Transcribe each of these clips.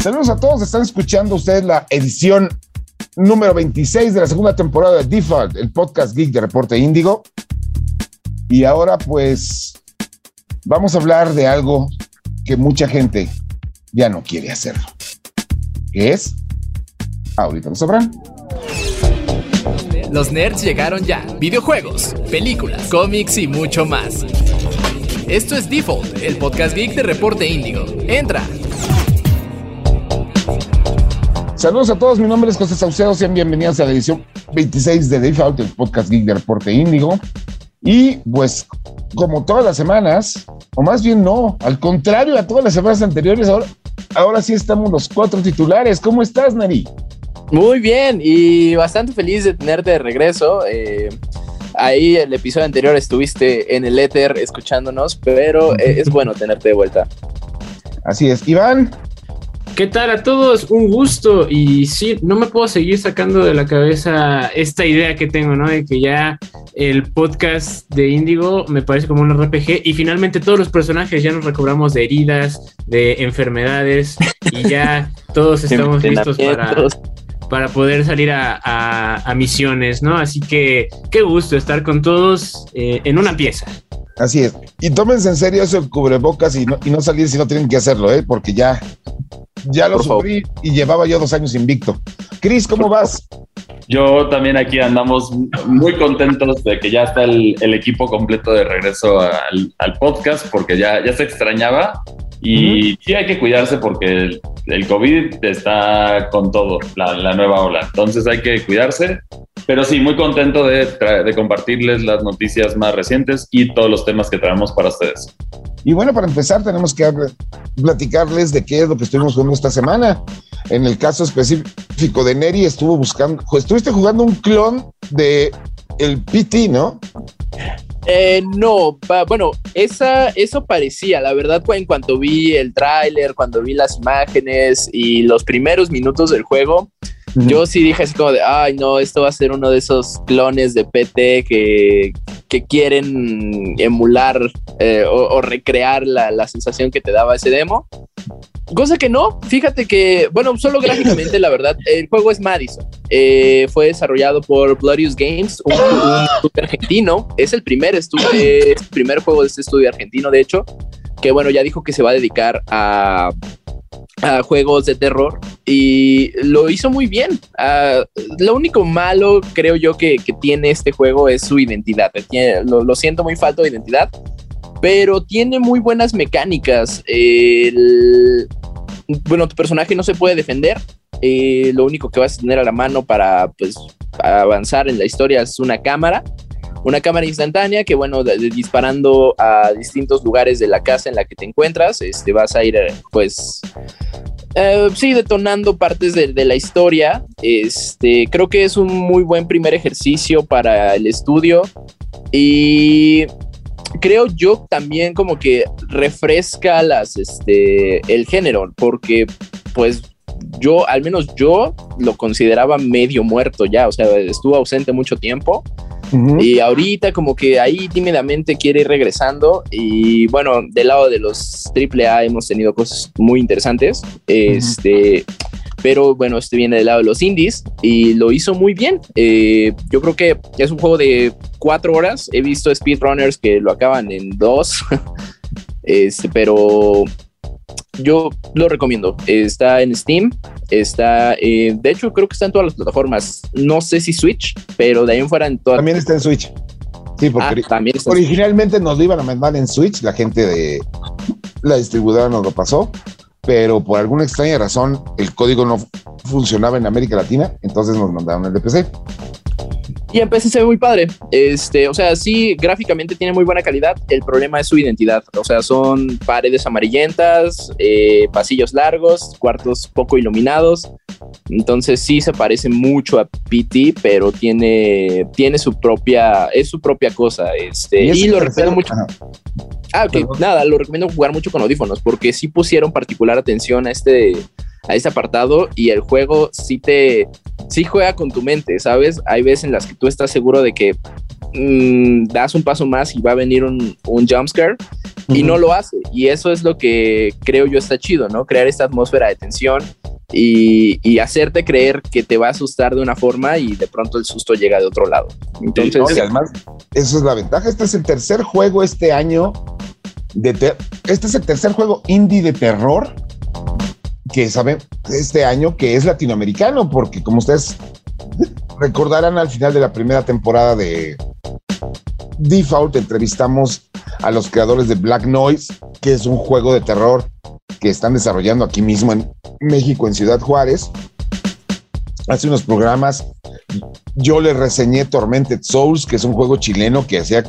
Saludos a todos, están escuchando ustedes la edición número 26 de la segunda temporada de Default, el podcast geek de Reporte Índigo. Y ahora pues vamos a hablar de algo que mucha gente ya no quiere hacerlo. ¿Qué es? Ahorita lo sabrán. Los nerds llegaron ya. Videojuegos, películas, cómics y mucho más. Esto es Default, el podcast geek de Reporte Índigo. Entra. Saludos a todos, mi nombre es José Saucedo, sean bienvenidos a la edición 26 de Default, el podcast geek de Reporte Índigo. Y pues, como todas las semanas, o más bien no, al contrario a todas las semanas anteriores, ahora, ahora sí estamos los cuatro titulares. ¿Cómo estás, Nari? Muy bien y bastante feliz de tenerte de regreso. Eh, ahí el episodio anterior estuviste en el éter escuchándonos, pero eh, es bueno tenerte de vuelta. Así es. Iván. ¿Qué tal a todos? Un gusto. Y sí, no me puedo seguir sacando de la cabeza esta idea que tengo, ¿no? De que ya el podcast de Índigo me parece como un RPG y finalmente todos los personajes ya nos recobramos de heridas, de enfermedades y ya todos estamos listos para, para poder salir a, misiones, ¿no? Así que qué gusto estar con todos eh, en una pieza. Así es. Y tómense en serio eso cubrebocas y no, y no salir si no tienen que hacerlo, ¿eh? Porque ya ya lo sufrí y llevaba yo dos años invicto. Cris, ¿cómo vas? Yo también aquí andamos muy contentos de que ya está el, equipo completo de regreso al, podcast porque ya, ya se extrañaba y sí hay que cuidarse porque el, COVID está con todo, la, nueva ola. Entonces hay que cuidarse. Pero sí, muy contento de, de compartirles las noticias más recientes y todos los temas que traemos para ustedes. Y bueno, para empezar tenemos que platicarles de qué es lo que estuvimos jugando esta semana. En el caso específico de Neri, estuvo buscando, estuviste jugando un clon de el PT, ¿no? Eh, no, bueno, esa, eso parecía, la verdad, en cuanto vi el tráiler, cuando vi las imágenes y los primeros minutos del juego, yo sí dije así como de, ay no, esto va a ser uno de esos clones de PT que, quieren emular eh, o, recrear la, sensación que te daba ese demo. Cosa que no, fíjate que, bueno, solo gráficamente, la verdad, el juego es Madison. Eh, fue desarrollado por Glorious Games, un, estudio argentino. Es el primer estudio, el primer juego de este estudio argentino, de hecho, que bueno, ya dijo que se va a dedicar a a juegos de terror y lo hizo muy bien. Uh, lo único malo, creo yo, que, que, tiene este juego es su identidad. Lo, siento muy falto de identidad, pero tiene muy buenas mecánicas. El, bueno, tu personaje no se puede defender. Eh, lo único que vas a tener a la mano para pues, avanzar en la historia es una cámara una cámara instantánea que, bueno, disparando a distintos lugares de la casa en la que te encuentras, este, vas a ir, eh, pues, eh, sí, detonando partes de, la historia. Este, creo que es un muy buen primer ejercicio para el estudio y creo yo también como que refresca las, este, el género, porque, pues, yo, al menos yo lo consideraba medio muerto ya, o sea, estuvo ausente mucho tiempo y ahorita como que ahí tímidamente quiere ir regresando y bueno, del lado de los AAA hemos tenido cosas muy interesantes. Este, pero bueno, este viene del lado de los indies y lo hizo muy bien. Eh, yo creo que es un juego de cuatro horas. He visto speedrunners que lo acaban en dos. este, pero yo lo recomiendo. Está en Steam, está, eh, de hecho creo que está en todas las plataformas. No sé si Switch, pero de ahí en fuera en todas. También está en Switch. Sí, porque ah, originalmente nos lo iban a mandar en Switch, la gente de la distribuidora nos lo pasó, pero por alguna extraña razón el código no funcionaba en América Latina, entonces nos mandaron el de PC. Y en PC se ve muy padre. Este, o sea, sí, gráficamente tiene muy buena calidad. El problema es su identidad. O sea, son paredes amarillentas, eh, pasillos largos, cuartos poco iluminados. Entonces sí se parece mucho a PT, pero tiene, tiene su propia, es su propia cosa. Este, y, lo recomiendo mucho. Ah, ok, nada, lo recomiendo jugar mucho con audífonos, porque sí pusieron particular atención a este a ese apartado y el juego sí te, sí juega con tu mente, ¿sabes? Hay veces en las que tú estás seguro de que mm, das un paso más y va a venir un, un jumpscare y no lo hace. Y eso es lo que creo yo está chido, ¿no? Crear esta atmósfera de tensión y, hacerte creer que te va a asustar de una forma y de pronto el susto llega de otro lado. Entonces, además, eso es la ventaja. Este es el tercer juego este año. De este es el tercer juego indie de terror que saben este año que es latinoamericano, porque como ustedes recordarán al final de la primera temporada de Default, entrevistamos a los creadores de Black Noise, que es un juego de terror que están desarrollando aquí mismo en México, en Ciudad Juárez. Hace unos programas yo le reseñé Tormented Souls, que es un juego chileno que hacía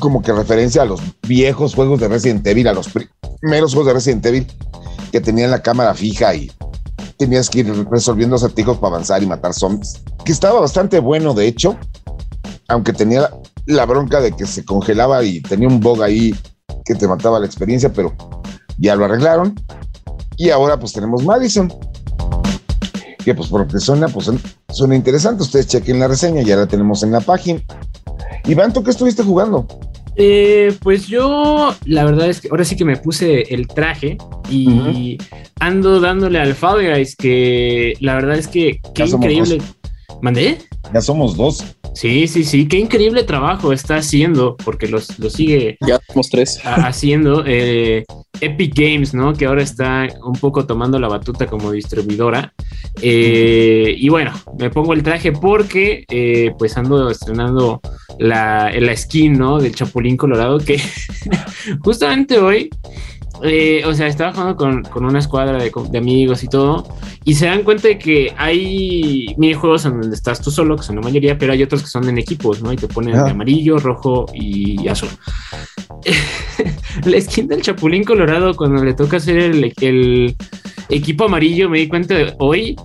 como que referencia a los viejos juegos de Resident Evil, a los primeros juegos de Resident Evil que tenían la cámara fija y tenías que ir resolviendo acertijos para avanzar y matar zombies. Que estaba bastante bueno, de hecho, aunque tenía la bronca de que se congelaba y tenía un bug ahí que te mataba la experiencia, pero ya lo arreglaron. Y ahora pues tenemos Madison, que pues porque suena, pues suena interesante. Ustedes chequen la reseña, ya la tenemos en la página. Iván, ¿tú qué estuviste jugando? Eh, pues yo, la verdad es que ahora sí que me puse el traje y ando dándole al Fall Guys, que la verdad es que qué increíble. ¿Mandé? Ya somos dos. Sí, sí, sí, qué increíble trabajo está haciendo, porque los, sigue ya somos tres. haciendo eh, Epic Games, ¿no? Que ahora está un poco tomando la batuta como distribuidora. Eh, y bueno, me pongo el traje porque eh, pues ando estrenando la, la skin, ¿no? Del Chapulín Colorado, que justamente hoy eh, o sea, estaba jugando con, una escuadra de, amigos y todo, y se dan cuenta de que hay minijuegos en donde estás tú solo, que son la mayoría, pero hay otros que son en equipos, ¿no? Y te ponen de amarillo, rojo y azul. la skin del Chapulín Colorado, cuando le toca hacer el, el equipo amarillo, me di cuenta de hoy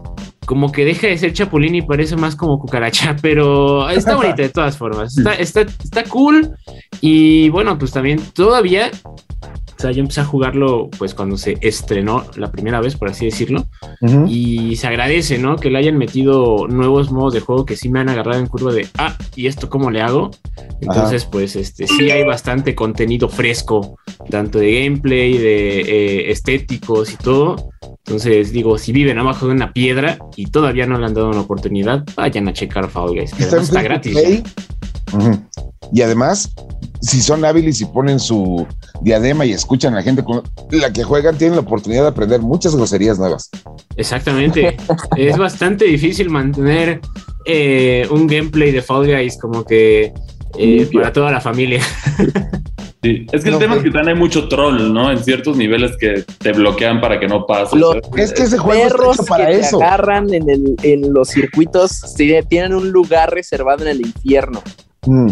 como que deja de ser chapulín y parece más como cucaracha, pero está bonita de todas formas. Está, está, está cool. Y bueno, pues también todavía o sea, yo empecé a jugarlo pues cuando se estrenó la primera vez, por así decirlo. Y se agradece, ¿no? Que le hayan metido nuevos modos de juego que sí me han agarrado en curva de, ah, ¿y esto cómo le hago? Entonces, pues este, sí hay bastante contenido fresco, tanto de gameplay, de eh, estéticos y todo. Entonces, digo, si viven abajo de una piedra y todavía no le han dado una oportunidad, vayan a checar Fall Guys, que está, gratis. Y además, si son hábiles y ponen su diadema y escuchan a la gente con la que juegan, tienen la oportunidad de aprender muchas groserías nuevas. Exactamente. es bastante difícil mantener eh, un gameplay de Fall Guys como que eh, para toda la familia. Sí, es que el tema es que también hay mucho troll, ¿no? En ciertos niveles que te bloquean para que no pase. es que ese juego está hecho para que eso. Te agarran en, el, en los circuitos, tienen un lugar reservado en el infierno. Mm.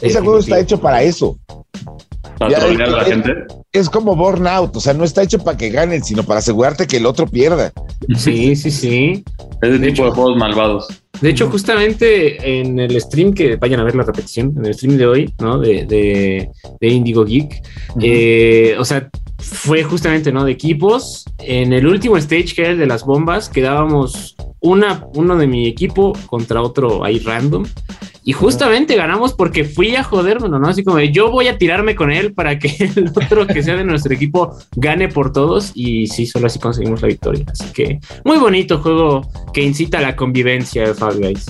Ese juego está hecho para eso. Para a la gente. Es como Burnout, o sea, no está hecho para que ganen, sino para asegurarte que el otro pierda. Sí, sí, sí. Ese tipo de juegos malvados. De hecho, justamente en el stream que vayan a ver la repetición, en el stream de hoy, ¿no? De, de, Indigo Geek, eh, o sea, fue justamente, ¿no? De equipos. En el último stage, que era el de las bombas, quedábamos una, uno de mi equipo contra otro ahí random. Y justamente ganamos porque fui a joderme, ¿no? Así como yo voy a tirarme con él para que el otro que sea de nuestro equipo gane por todos. Y sí, solo así conseguimos la victoria. Así que muy bonito juego que incita a la convivencia de Fall Guys.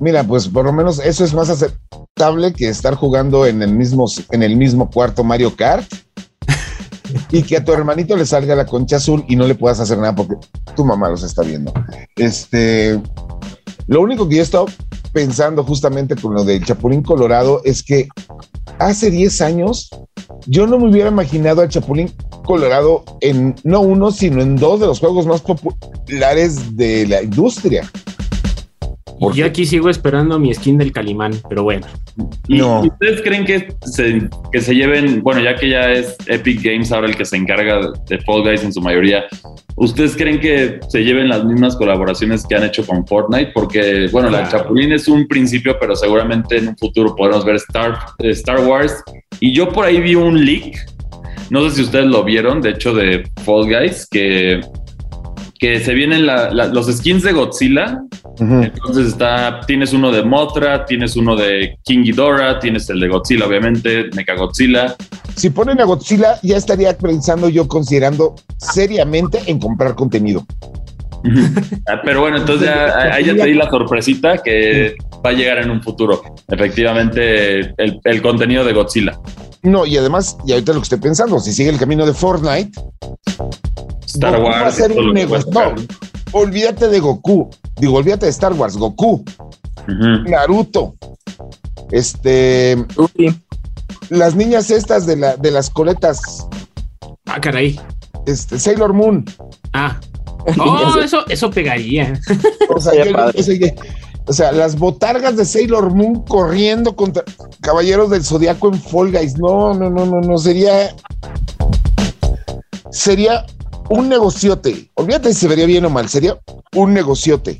Mira, pues por lo menos eso es más aceptable que estar jugando en el mismo, en el mismo cuarto Mario Kart y que a tu hermanito le salga la concha azul y no le puedas hacer nada porque tu mamá los está viendo. Este, lo único que yo he estado pensando justamente con lo del Chapulín Colorado es que hace 10 años yo no me hubiera imaginado al Chapulín Colorado en no uno, sino en dos de los juegos más populares de la industria. Yo aquí sigo esperando mi skin del Calimán, pero bueno. ¿Y ustedes creen que se, que se lleven, bueno, ya que ya es Epic Games ahora el que se encarga de Fall Guys en su mayoría, ¿ustedes creen que se lleven las mismas colaboraciones que han hecho con Fortnite? Porque, bueno, la Chapulín es un principio, pero seguramente en un futuro podremos ver Star, Star Wars. Y yo por ahí vi un leak, no sé si ustedes lo vieron, de hecho, de Fall Guys, que que se vienen los skins de Godzilla. Entonces está, tienes uno de Mothra, tienes uno de King Ghidorah, tienes el de Godzilla, obviamente, Mecha Godzilla. si ponen a Godzilla, ya estaría pensando yo considerando seriamente en comprar contenido. Ah, Pero bueno, entonces ya, ahí ya te di la sorpresita que va a llegar en un futuro. Efectivamente, el, el contenido de Godzilla. No, y además, y ahorita lo que estoy pensando, si sigue el camino de Fortnite, Star Goku Wars. va a ser un negocio. No, olvídate de Goku. Digo, olvídate de Star Wars, Goku. Naruto, este, Uy, las niñas estas de, la, de las coletas, Ah, caray. este, Sailor Moon. Ah. Oh, eso, eso pegaría. O sea, yo- que- o sea, las botargas de Sailor Moon corriendo contra Caballeros del Zodiaco en Fall Guys. No, no, no, no, no. Sería. Sería un negociote. Olvídate si se vería bien o mal. Sería un negociote.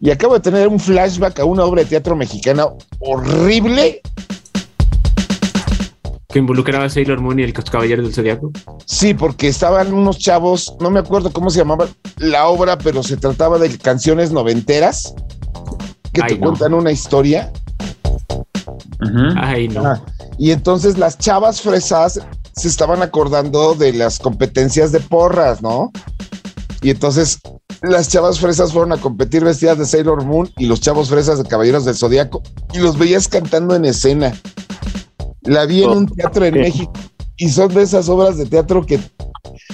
Y acabo de tener un flashback a una obra de teatro mexicana horrible. Que involucraba a Sailor Moon y el Caballero del Zodiaco. Sí, porque estaban unos chavos, no me acuerdo cómo se llamaba la obra, pero se trataba de canciones noventeras que Ay, te no. cuentan una historia. Ujú. Ay, no. Ah, y entonces las chavas fresas se estaban acordando de las competencias de porras, ¿no? Y entonces las chavas fresas fueron a competir vestidas de Sailor Moon y los chavos fresas de Caballeros del Zodiaco y los veías cantando en escena. La vi en un teatro en. México y son de esas obras de teatro que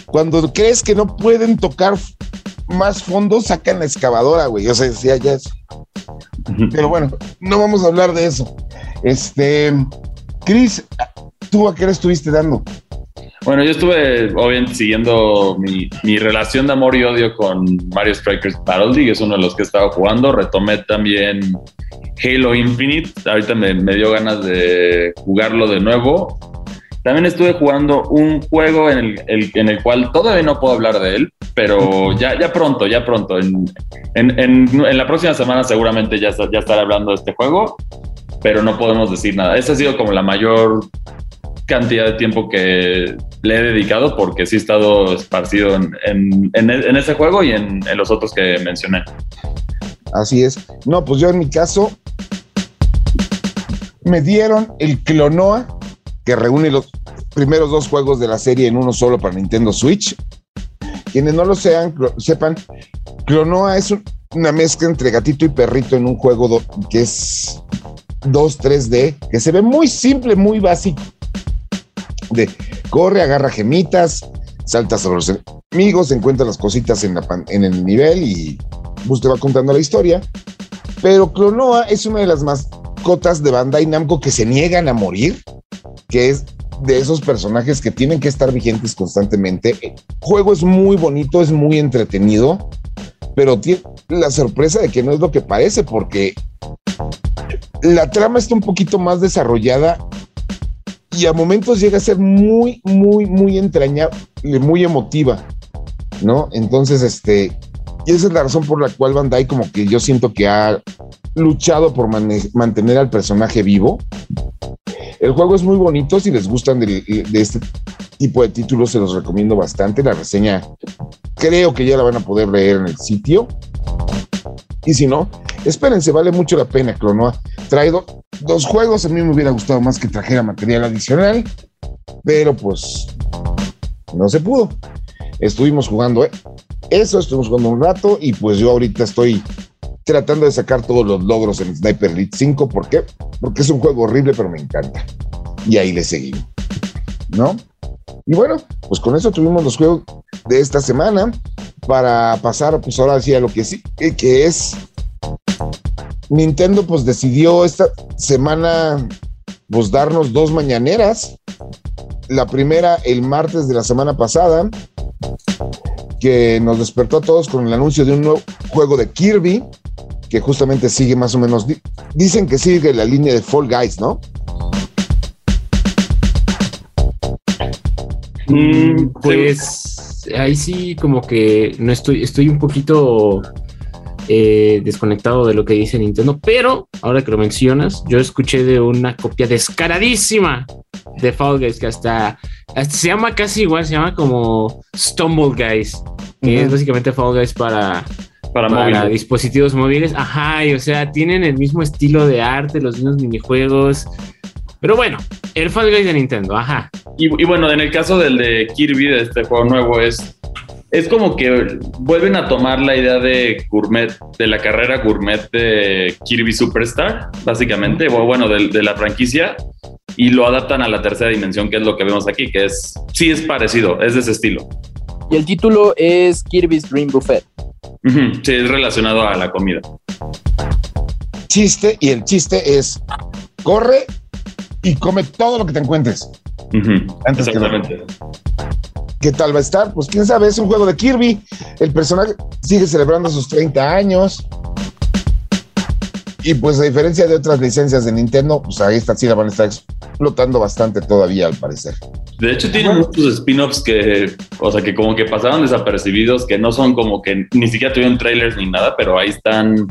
cuando crees que no pueden tocar más fondo, sacan la excavadora, güey. O sea, ya, ya es. Pero bueno, no vamos a hablar de eso. Este, Chris, ¿tú a qué le estuviste dando? Bueno, yo estuve obviamente siguiendo mi, mi relación de amor y odio con Mario Strikers Battle League, es uno de los que he estado jugando. Retomé también Halo Infinite, ahorita me, me dio ganas de jugarlo de nuevo. También estuve jugando un juego en el, el- en el cual todavía no puedo hablar de él, pero ya, ya pronto, ya pronto. En, en- en- la próxima semana seguramente ya, ya estaré hablando de este juego, pero no podemos decir nada. Esa ha sido como la mayor cantidad de tiempo que le he dedicado porque sí he estado esparcido en, en ese juego y en, los otros que mencioné. Así es. No, pues yo en mi caso me dieron el Clonoa, que reúne los primeros dos juegos de la serie en uno solo para Nintendo Switch. Quienes no lo sean, sepan, Clonoa es un- una mezcla entre gatito y perrito en un juego que es 2 3D, que se ve muy simple, muy básico. De corre, agarra gemitas, salta sobre los enemigos, encuentra las cositas en, el nivel y pues te va contando la historia. Pero Clonoa es una de las mascotas de Bandai Namco que se niegan a morir, que es de esos personajes que tienen que estar vigentes constantemente. El juego es muy bonito, es muy entretenido, pero tiene la sorpresa de que no es lo que parece, porque la trama está un poquito más desarrollada y a momentos llega a ser muy, muy, muy entrañable, muy emotiva, ¿no? Entonces, este, y esa es la razón por la cual Bandai como que yo siento que ha luchado por mantener al personaje vivo. El juego es muy bonito, si les gustan de, de este tipo de títulos se los recomiendo bastante. La reseña creo que ya la van a poder leer en el sitio. Y si no, espérense, vale mucho la pena, Clonoa. Trae do- dos juegos, a mí me hubiera gustado más que trajera material adicional, pero pues no se pudo. Estuvimos jugando ¿eh? eso, estuvimos jugando un rato y pues yo ahorita estoy tratando de sacar todos los logros en Sniper Elite 5. ¿Por qué? Porque es un juego horrible, pero me encanta. Y ahí le seguimos, ¿no? Y bueno, pues con eso tuvimos los juegos de esta semana para pasar, pues ahora sí a lo que sí, que, que es Nintendo, pues decidió esta semana, pues darnos dos mañaneras. La primera el martes de la semana pasada, que nos despertó a todos con el anuncio de un nuevo juego de Kirby, que justamente sigue más o menos, di- dicen que sigue la línea de Fall Guys, ¿no? Mm, Pues ahí sí como que no estoy, estoy un poquito eh, desconectado de lo que dice Nintendo, pero ahora que lo mencionas, yo escuché de una copia descaradísima de Fall Guys que hasta, hasta se llama casi igual, se llama como Stumble Guys, que Ujú. es básicamente Fall Guys para, para, para móviles. dispositivos móviles. Ajá, y o sea, tienen el mismo estilo de arte, los mismos minijuegos. Pero bueno, el Fall Guys de Nintendo, ajá. y, bueno, en el caso del de Kirby, de este juego nuevo, es, es como que vuelven a tomar la idea de gourmet, de la carrera gourmet de Kirby Superstar, básicamente, o bueno, de, de la franquicia, y lo adaptan a la tercera dimensión, que es lo que vemos aquí, que es, sí es parecido, es de ese estilo. Y el título es Kirby's Dream Buffet. Sí, es relacionado a la comida. Chiste, y el chiste es, corre y come todo lo que te encuentres. Antes Exactamente. ¿Qué tal va a estar? Pues quién sabe, es un juego de Kirby. El personaje sigue celebrando sus 30 años. Y pues a diferencia de otras licencias de Nintendo, pues ahí esta sí la van a estar explotando bastante todavía al parecer. De hecho tiene muchos spin-offs que, o sea, que como que pasaron desapercibidos, que no son como que ni siquiera tuvieron trailers ni nada, pero ahí están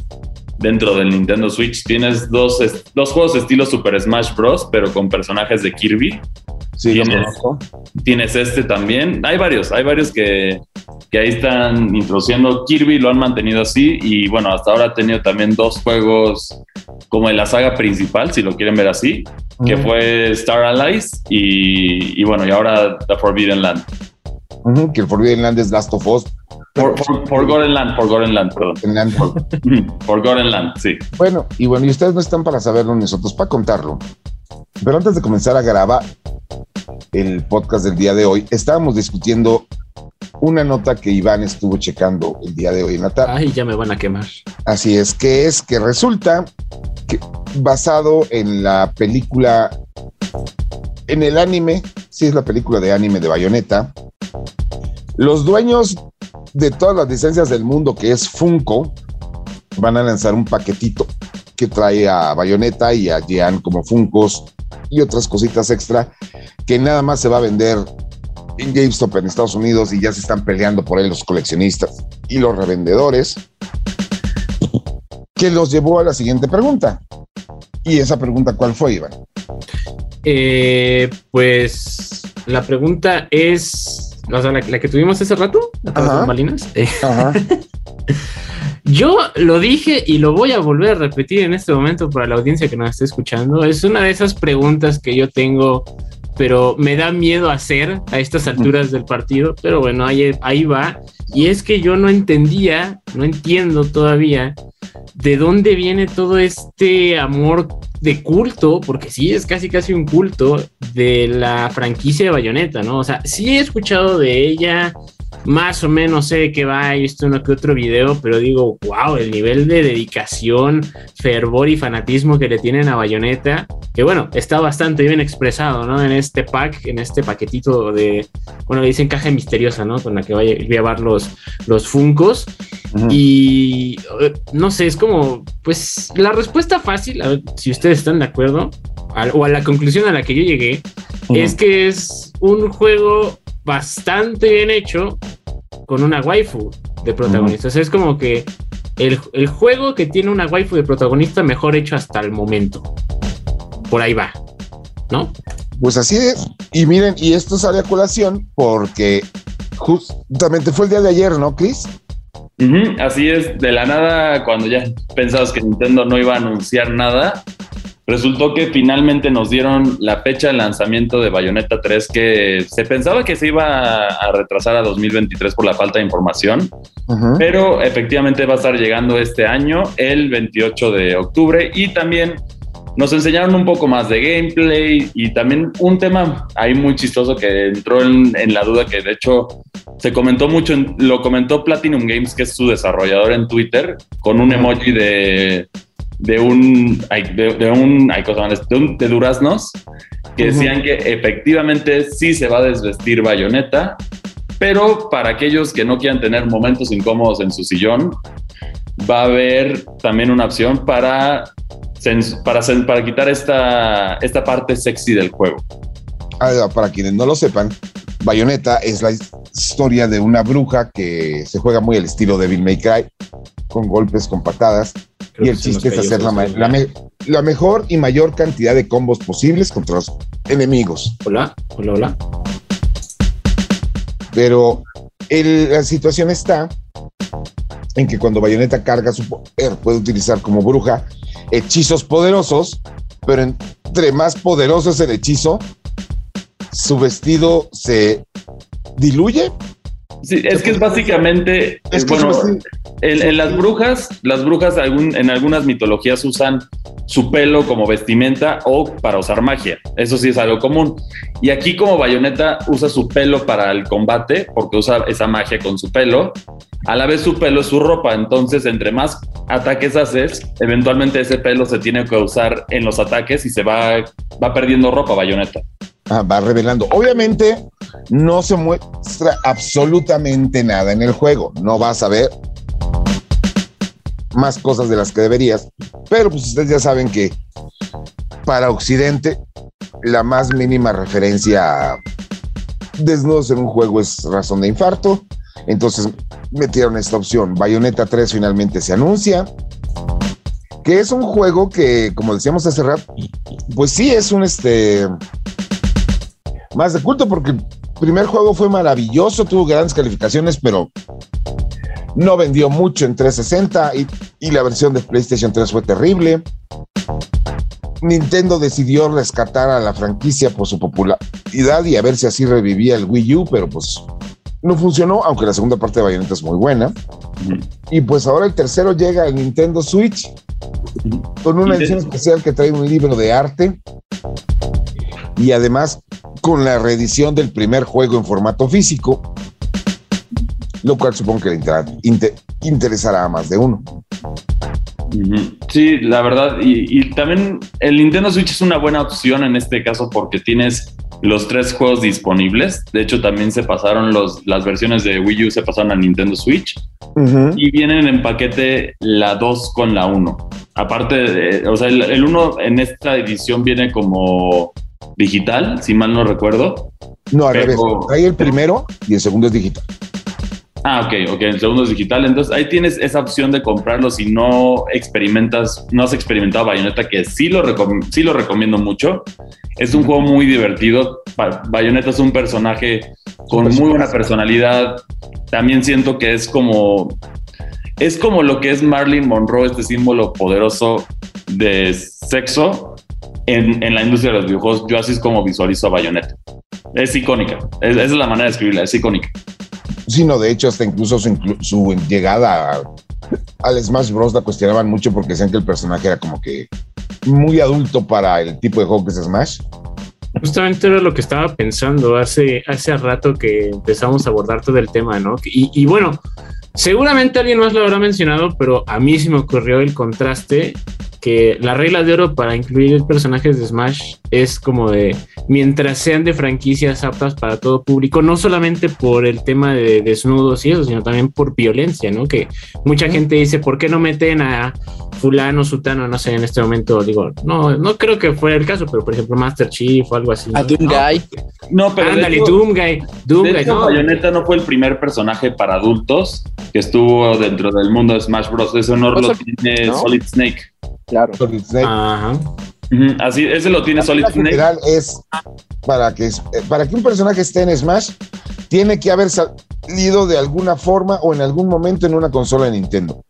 dentro del Nintendo Switch. Tienes dos, dos juegos estilo Super Smash Bros, pero con personajes de Kirby. Sí, tienes, tienes este también. Hay varios, hay varios que, que, ahí están introduciendo. Kirby lo han mantenido así y bueno, hasta ahora ha tenido también dos juegos como en la saga principal, si lo quieren ver así, que fue Star Allies y, y, bueno, y ahora The Forbidden Land. que el Forbidden Land es Last of Us. Por, Forgotten Land, Forgotten Land, perdón. Forgotten Land, sí. Bueno, y bueno, y ustedes no están para saberlo, nosotros para contarlo. Pero antes de comenzar a grabar el podcast del día de hoy, estábamos discutiendo una nota que Iván estuvo checando el día de hoy en la tarde. Ay, ya me van a quemar. Así es, que es que resulta que basado en la película, en el anime, sí es la película de anime de Bayonetta, los dueños de todas las licencias del mundo, que es Funko, van a lanzar un paquetito que trae a Bayonetta y a Jean como Funcos y otras cositas extra que nada más se va a vender en GameStop en Estados Unidos y ya se están peleando por él los coleccionistas y los revendedores, que los llevó a la siguiente pregunta. Y esa pregunta, ¿cuál fue, Iván? Eh, pues la pregunta es, o sea, la, que tuvimos hace rato, la Malinas. Ajá. Yo lo dije y lo voy a volver a repetir en este momento para la audiencia que nos esté escuchando. Es una de esas preguntas que yo tengo, pero me da miedo hacer a estas alturas del partido. Pero bueno, ahí, ahí va. Y es que yo no entendía, no entiendo todavía de dónde viene todo este amor de culto, porque sí es casi casi un culto de la franquicia de Bayonetta, ¿no? O sea, sí he escuchado de ella, más o menos sé qué va, he visto uno que otro video, pero digo, wow, el nivel de dedicación, fervor y fanatismo que le tienen a Bayonetta, que bueno, está bastante bien expresado, ¿no? En este pack, en este paquetito de, bueno, le dicen caja misteriosa, ¿no? Con la que vaya a llevar los, los Funcos. Y no sé, es como, pues la respuesta fácil, a ver, si ustedes están de acuerdo, o a la conclusión a la que yo llegué, es que es un juego bastante bien hecho con una waifu de protagonista. O sea, es como que el, el, juego que tiene una waifu de protagonista mejor hecho hasta el momento. Por ahí va, ¿no? Pues así es. Y miren, y esto sale a colación porque justamente fue el día de ayer, ¿no, Chris? así es, de la nada, cuando ya pensabas que Nintendo no iba a anunciar nada, Resultó que finalmente nos dieron la fecha de lanzamiento de Bayonetta 3 que se pensaba que se iba a retrasar a 2023 por la falta de información, pero efectivamente va a estar llegando este año, el 28 de octubre, y también nos enseñaron un poco más de gameplay y también un tema ahí muy chistoso que entró en, la duda que de hecho se comentó mucho, lo comentó Platinum Games, que es su desarrollador en Twitter, con un emoji de de un, de, un, hay cosas de, de duraznos que decían que efectivamente sí se va a desvestir bayoneta, pero para aquellos que no quieran tener momentos incómodos en su sillón, va a haber también una opción para, para, para quitar esta, esta parte sexy del juego. Para quienes no lo sepan, Bayonetta es la historia de una bruja que se juega muy al estilo de Bill May Cry, con golpes, con patadas, y el chiste es hacer la, mejor y mayor cantidad de combos posibles contra los enemigos. Hola, hola, hola. Pero la situación está en que cuando Bayonetta carga su poder, puede utilizar como bruja hechizos poderosos, pero entre más poderoso es el hechizo, su vestido se diluye. Sí, es que es básicamente, Es que bueno, en, en las brujas, las brujas algún- en algunas mitologías usan su pelo como vestimenta o para usar magia. Eso sí es algo común. Y aquí como Bayonetta usa su pelo para el combate, porque usa esa magia con su pelo. A la vez su pelo es su ropa, entonces entre más ataques haces, eventualmente ese pelo se tiene que usar en los ataques y se va, va perdiendo ropa Bayonetta. Ah, va revelando. Obviamente no se muestra absolutamente nada en el juego. No vas a ver más cosas de las que deberías. Pero pues ustedes ya saben que para Occidente la más mínima referencia a desnudos en un juego es razón de infarto. Entonces metieron esta opción. Bayonetta 3 finalmente se anuncia. Que es un juego que, como decíamos hace rato, pues sí es un este más de culto porque el primer juego fue maravilloso, tuvo grandes calificaciones, pero no vendió mucho en 360 y, y la versión de PlayStation 3 fue terrible. Nintendo decidió rescatar a la franquicia por su popularidad y a ver si así revivía el Wii U, pero pues no funcionó, aunque la segunda parte de Bayonetta es muy buena. Y pues ahora el tercero llega al Nintendo Switch con una edición especial que trae un libro de arte y además con la reedición del primer juego en formato físico, lo cual supongo que le inter- inter- interesará a más de uno. Sí, la verdad, y, y también el Nintendo Switch es una buena opción en este caso porque tienes los tres juegos disponibles. De hecho, también se pasaron los, las versiones de Wii U, se pasaron a Nintendo Switch y vienen en paquete la 2 con la 1. Aparte, de- o sea, el, el 1 en esta edición viene como digital, si mal no recuerdo. No, al Pero- revés. Trae el primero y el segundo es digital. Ah, ok, ok, el segundo es digital. Entonces ahí tienes esa opción de comprarlo si no experimentas, no has experimentado Bayonetta, que sí lo, sí lo recomiendo mucho. Es un juego muy divertido. Ba- Bayonetta es un personaje con muy buena personalidad. También siento que es como. Es como lo que es Marilyn Monroe, este símbolo poderoso de sexo en, en la industria de los videojuegos. Yo así es como visualizo a Bayonetta. Es icónica. Es- esa es la manera de escribirla, es icónica. Sí, no, de hecho, hasta incluso su, inclu- su llegada a- al Smash Bros. la cuestionaban mucho porque decían que el personaje era como que muy adulto para el tipo de juego que es Smash. Justamente era lo que estaba pensando hace, hace rato que empezamos a abordar todo el tema, ¿no? Y, y bueno, seguramente alguien más lo habrá mencionado, pero a mí sí me ocurrió el contraste que la regla de oro para incluir personajes de Smash es como de mientras sean de franquicias aptas para todo público, no solamente por el tema de desnudos y eso, sino también por violencia, ¿no? Que mucha gente dice, ¿por qué no meten a fulano, sutano, no sé, en este momento digo, no, no creo que fuera el caso, pero por ejemplo Master Chief o algo así. A ¿no? Doomguy. No, pero Ándale, De Doomguy, hecho, ¿no? Bayonetta no fue el primer personaje para adultos que estuvo dentro del mundo de Smash Bros. Ese honor lo Cosa- tiene ¿no? Solid Snake. Claro. Solid Snake. Ajá. Así, ese lo tiene Solid Snake. general es para que, es- eh, para que un personaje esté en Smash, tiene que haber salido de alguna forma o en algún momento en una consola de Nintendo.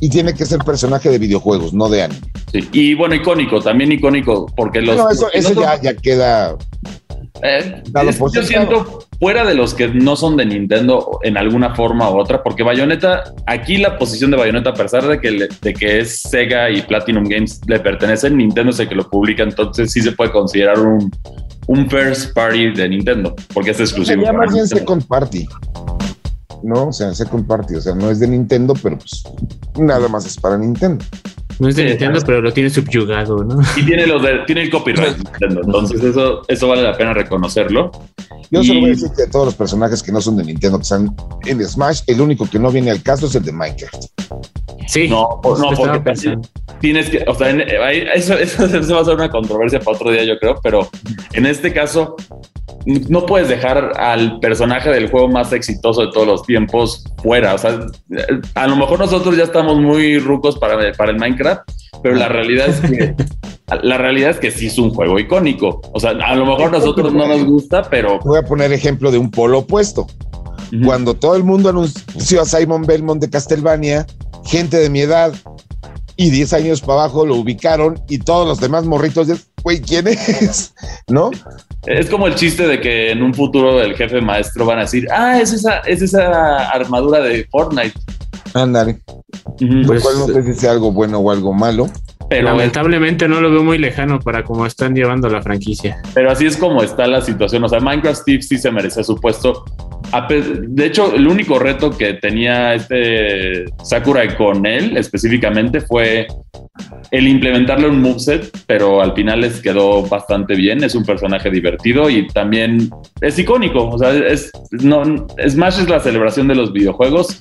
Y tiene que ser personaje de videojuegos, no de anime. Sí. Y bueno, icónico, también icónico, porque los. No, eso, no ya, ya queda. eh, dado yo sentado. siento fuera de los que no son de Nintendo en alguna forma u otra, porque Bayonetta, aquí la posición de Bayonetta, a pesar de que, le- de que es Sega y Platinum Games le pertenecen, Nintendo es el que lo publica, entonces sí se puede considerar un, un first party de Nintendo, porque es exclusivo. Para más bien. Second Party. No, o sea, Second Party, o sea, no es de Nintendo, pero pues nada más es para Nintendo. No es de Sí, Nintendo, pero lo tiene subyugado, ¿no? Y tiene, los de- tiene el copyright de Nintendo, entonces eso, eso vale la pena reconocerlo. Yo solo Y- voy a decir que de todos los personajes que no son de Nintendo, que están en Smash, el único que no viene al caso es el de Minecraft. Sí. No, por- no, porque pensando. tienes que, o sea, en- ahí- eso, eso, eso va a ser una controversia para otro día, yo creo, pero en este caso no puedes dejar al personaje del juego más exitoso de todos los tiempos fuera. O sea, a lo mejor nosotros ya estamos muy rucos para, para el Minecraft, pero la realidad es que la realidad es que sí es un juego icónico. O sea, a lo mejor a nosotros no nos gusta, pero Voy a poner ejemplo de un polo opuesto. Ujú. Cuando todo el mundo anunció a Simon Belmont de Castlevania, gente de mi edad y 10 años para abajo lo ubicaron y todos los demás morritos, de, güey, ¿quién es? ¿No? Es como el chiste de que en un futuro el jefe maestro van a decir, ah, es esa, es esa armadura de Fortnite. Ándale. Lo cual no sé si sea algo bueno o algo malo. Pero, Lamentablemente no lo veo muy lejano para cómo están llevando la franquicia. pero así es como está la situación. O sea, Minecraft Steve sí se merecía su puesto. De hecho, el único reto que tenía este Sakurai con él específicamente fue el implementarle un moveset, pero al final les quedó bastante bien. Es un personaje divertido y también es icónico. O sea, es, no, Smash es la celebración de los videojuegos,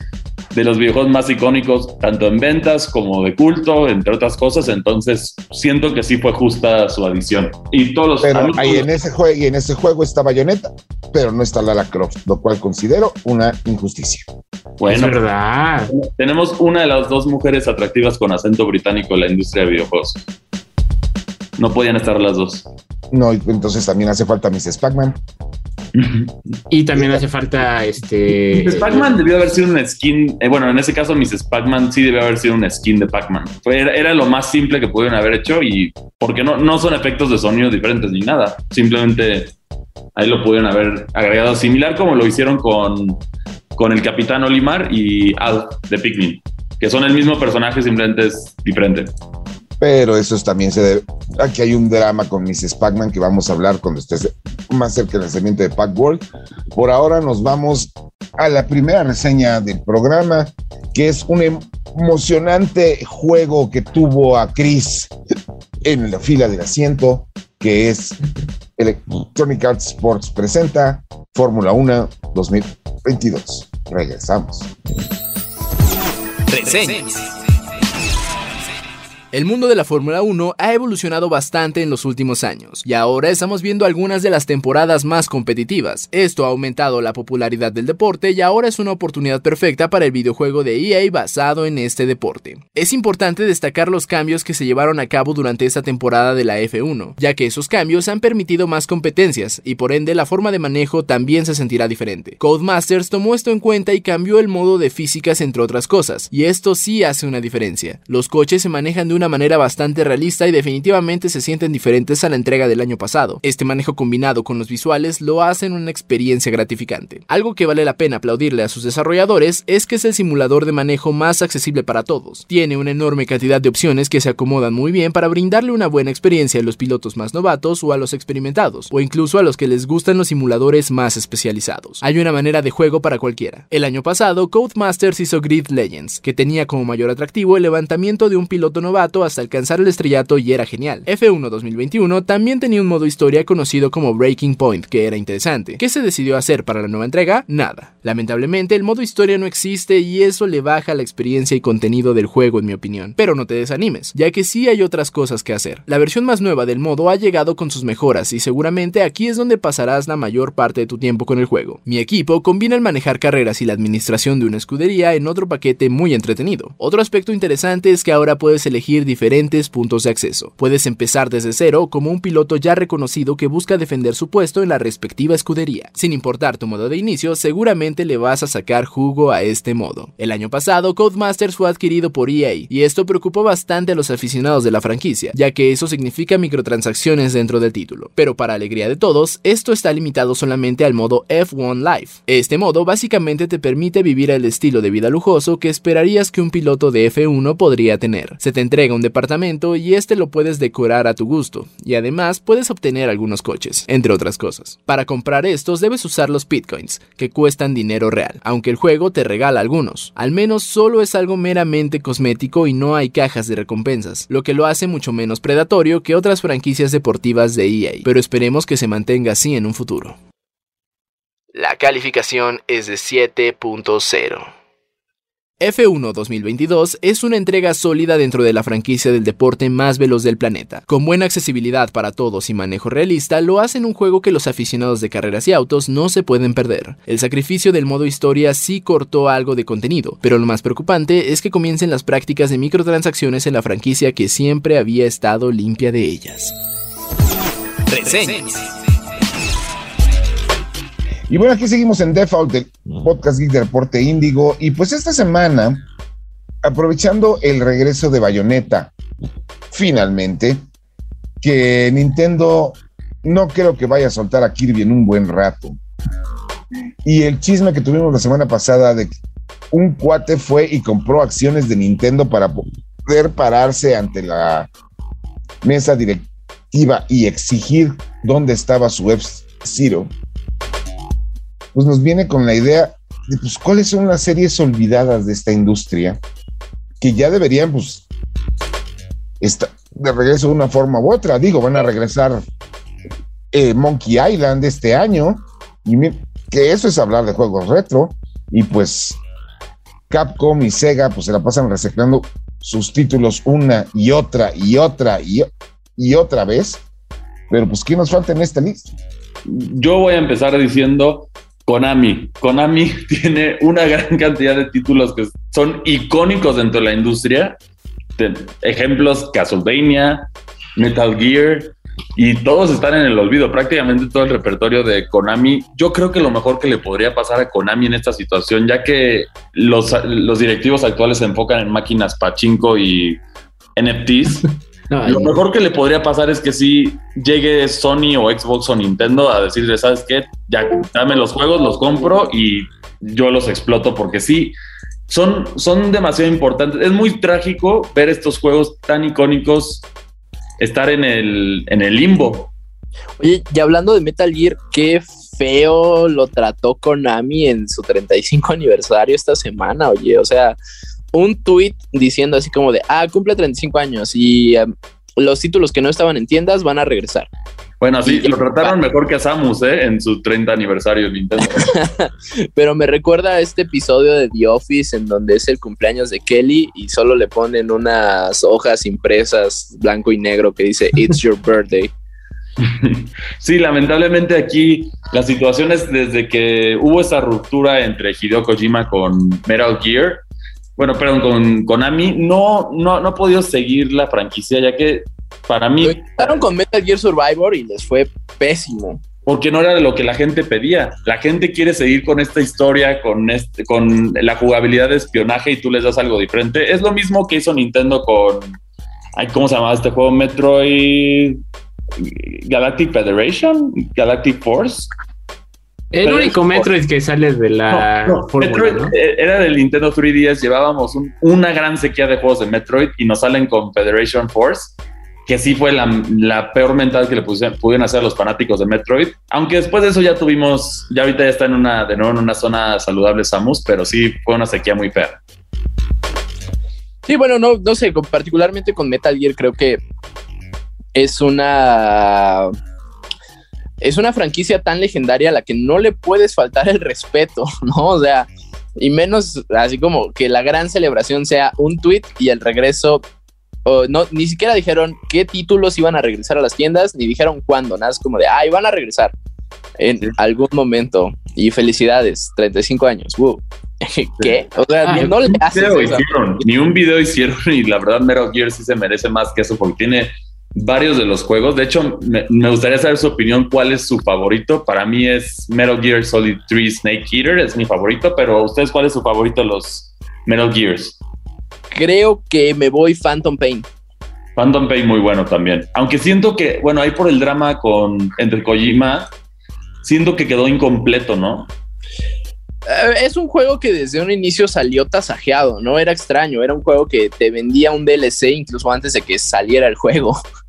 de los videojuegos más icónicos, tanto en ventas como de culto, entre otras cosas. Entonces, siento que sí fue justa su adición. Y todos los Pero amigos- ahí en ese juego y en ese juego está Bayonetta, pero no está Lara Croft, lo cual considero una injusticia. bueno, es verdad. tenemos una de las dos mujeres atractivas con acento británico en la industria de videojuegos. No podían estar las dos. No, y entonces también hace falta Mrs. Pac-Man. Y también hace falta este. Mrs. Pac-Man debió haber sido un skin. eh, bueno, en ese caso, Mrs. Pac-Man sí debió haber sido un skin de Pac-Man. Era, era lo más simple que pudieron haber hecho y porque no, no son efectos de sonido diferentes ni nada. Simplemente ahí lo pudieron haber agregado similar como lo hicieron con, con el Capitán Olimar y Al de Pikmin, que son el mismo personaje, simplemente es diferente. Pero eso es también se debe. Aquí hay un drama con Mrs. Pac-Man que vamos a hablar cuando estés más cerca del lanzamiento de Pac-World. Por ahora nos vamos a la primera reseña del programa, que es un emocionante juego que tuvo a Chris en la fila del asiento, que es Electronic Arts Sports presenta Fórmula 1 2022. Regresamos. Reseñas. El mundo de la Fórmula 1 ha evolucionado bastante en los últimos años, y ahora estamos viendo algunas de las temporadas más competitivas. Esto ha aumentado la popularidad del deporte y ahora es una oportunidad perfecta para el videojuego de EA basado en este deporte. Es importante destacar los cambios que se llevaron a cabo durante esta temporada de la F1, ya que esos cambios han permitido más competencias, y por ende la forma de manejo también se sentirá diferente. Codemasters tomó esto en cuenta y cambió el modo de físicas entre otras cosas, y esto sí hace una diferencia. Los coches se manejan de una manera bastante realista y definitivamente se sienten diferentes a la entrega del año pasado. Este manejo combinado con los visuales lo hacen una experiencia gratificante. Algo que vale la pena aplaudirle a sus desarrolladores es que es el simulador de manejo más accesible para todos. Tiene una enorme cantidad de opciones que se acomodan muy bien para brindarle una buena experiencia a los pilotos más novatos o a los experimentados, o incluso a los que les gustan los simuladores más especializados. Hay una manera de juego para cualquiera. El año pasado, Codemasters hizo Grid Legends, que tenía como mayor atractivo el levantamiento de un piloto novato hasta alcanzar el estrellato y era genial. F1 2021 también tenía un modo historia conocido como Breaking Point, que era interesante. ¿Qué se decidió hacer para la nueva entrega? Nada. Lamentablemente, el modo historia no existe y eso le baja la experiencia y contenido del juego, en mi opinión. Pero no te desanimes, ya que sí hay otras cosas que hacer. La versión más nueva del modo ha llegado con sus mejoras y seguramente aquí es donde pasarás la mayor parte de tu tiempo con el juego. Mi equipo combina el manejar carreras y la administración de una escudería en otro paquete muy entretenido. Otro aspecto interesante es que ahora puedes elegir diferentes puntos de acceso. Puedes empezar desde cero como un piloto ya reconocido que busca defender su puesto en la respectiva escudería. Sin importar tu modo de inicio, seguramente le vas a sacar jugo a este modo. El año pasado, Codemasters fue adquirido por EA y esto preocupó bastante a los aficionados de la franquicia, ya que eso significa microtransacciones dentro del título. Pero para alegría de todos, esto está limitado solamente al modo F1 Live. Este modo básicamente te permite vivir el estilo de vida lujoso que esperarías que un piloto de F1 podría tener. Se te entrega un departamento y este lo puedes decorar a tu gusto, y además puedes obtener algunos coches, entre otras cosas. Para comprar estos debes usar los bitcoins, que cuestan dinero real, aunque el juego te regala algunos. Al menos solo es algo meramente cosmético y no hay cajas de recompensas, lo que lo hace mucho menos predatorio que otras franquicias deportivas de EA, pero esperemos que se mantenga así en un futuro. La calificación es de 7.0. F1 2022 es una entrega sólida dentro de la franquicia del deporte más veloz del planeta. Con buena accesibilidad para todos y manejo realista, lo hacen un juego que los aficionados de carreras y autos no se pueden perder. El sacrificio del modo historia sí cortó algo de contenido, pero lo más preocupante es que comiencen las prácticas de microtransacciones en la franquicia que siempre había estado limpia de ellas. Reseñas. Y bueno, aquí seguimos en Default, el podcast Geek de Reporte Índigo. Y pues esta semana, aprovechando el regreso de Bayonetta, finalmente, que Nintendo no creo que vaya a soltar a Kirby en un buen rato. Y el chisme que tuvimos la semana pasada de que un cuate fue y compró acciones de Nintendo para poder pararse ante la mesa directiva y exigir dónde estaba su F-Zero, pues nos viene con la idea de pues, cuáles son las series olvidadas de esta industria que ya deberían pues estar de regreso de una forma u otra. Digo, van a regresar eh, Monkey Island este año y que eso es hablar de juegos retro y pues Capcom y Sega pues se la pasan reciclando sus títulos una y otra y otra y, y otra vez. Pero pues, ¿qué nos falta en esta lista? Yo voy a empezar diciendo Konami. Konami tiene una gran cantidad de títulos que son icónicos dentro de la industria. Ejemplos, Castlevania, Metal Gear, y todos están en el olvido, prácticamente todo el repertorio de Konami. Yo creo que lo mejor que le podría pasar a Konami en esta situación, ya que los, los directivos actuales se enfocan en máquinas pachinko y NFTs, lo mejor que le podría pasar es que si llegue Sony o Xbox o Nintendo a decirle, ¿sabes qué? Ya dame los juegos, los compro y yo los exploto porque sí, son, son demasiado importantes. Es muy trágico ver estos juegos tan icónicos estar en el, en el limbo. Oye, y hablando de Metal Gear, qué feo lo trató Konami en su 35 aniversario esta semana, oye, o sea, un tweet diciendo así como de, ah, cumple 35 años y em, los títulos que no estaban en tiendas van a regresar. Bueno, sí, lo trataron mejor que a Samus, ¿eh? En su 30 aniversario de Nintendo. Pero me recuerda a este episodio de The Office en donde es el cumpleaños de Kelly y solo le ponen unas hojas impresas blanco y negro que dice It's your birthday. Sí, lamentablemente aquí la situación es desde que hubo esa ruptura entre Hideo Kojima con Metal Gear, bueno, perdón, con Konami, no, no, no ha podido seguir la franquicia ya que para mí. Lo con Metal Gear Survivor y les fue pésimo. Porque no era lo que la gente pedía. La gente quiere seguir con esta historia, con, este, con la jugabilidad de espionaje y tú les das algo diferente. Es lo mismo que hizo Nintendo con. ¿Cómo se llamaba este juego? Metroid. Galactic Federation? Galactic Force. El único Metroid que sale de la Metroid eh, era del Nintendo 3DS. Llevábamos una gran sequía de juegos de Metroid y nos salen con Federation Force que sí fue la, peor mental que le pudieron hacer a los fanáticos de Metroid. Aunque después de eso ya tuvimos, ya ahorita ya está en una, de nuevo en una zona saludable Samus, pero sí fue una sequía muy fea. Sí, bueno, no, no sé, particularmente con Metal Gear creo que es una es una franquicia tan legendaria a la que no le puedes faltar el respeto, ¿no? O sea, y menos así como que la gran celebración sea un tweet y el regreso no, ni siquiera dijeron qué títulos iban a regresar a las tiendas, ni dijeron cuándo, nada, es como de, ah, iban a regresar en algún momento. Y felicidades, 35 años. ¿Qué? O sea, ah, no le ni un video hicieron y la verdad Metal Gear sí se merece más que eso porque tiene varios de los juegos. De hecho, me, me, gustaría saber su opinión, cuál es su favorito. Para mí es Metal Gear Solid 3 Snake Eater, es mi favorito, pero ¿ustedes cuál es su favorito de los Metal Gears? creo que me voy Phantom Pain. Phantom Pain muy bueno también. Aunque siento que, bueno, ahí por el drama con entre Kojima, siento que quedó incompleto, ¿no? Eh, es un juego que desde un inicio salió tasajeado, no era extraño, era un juego que te vendía un DLC incluso antes de que saliera el juego.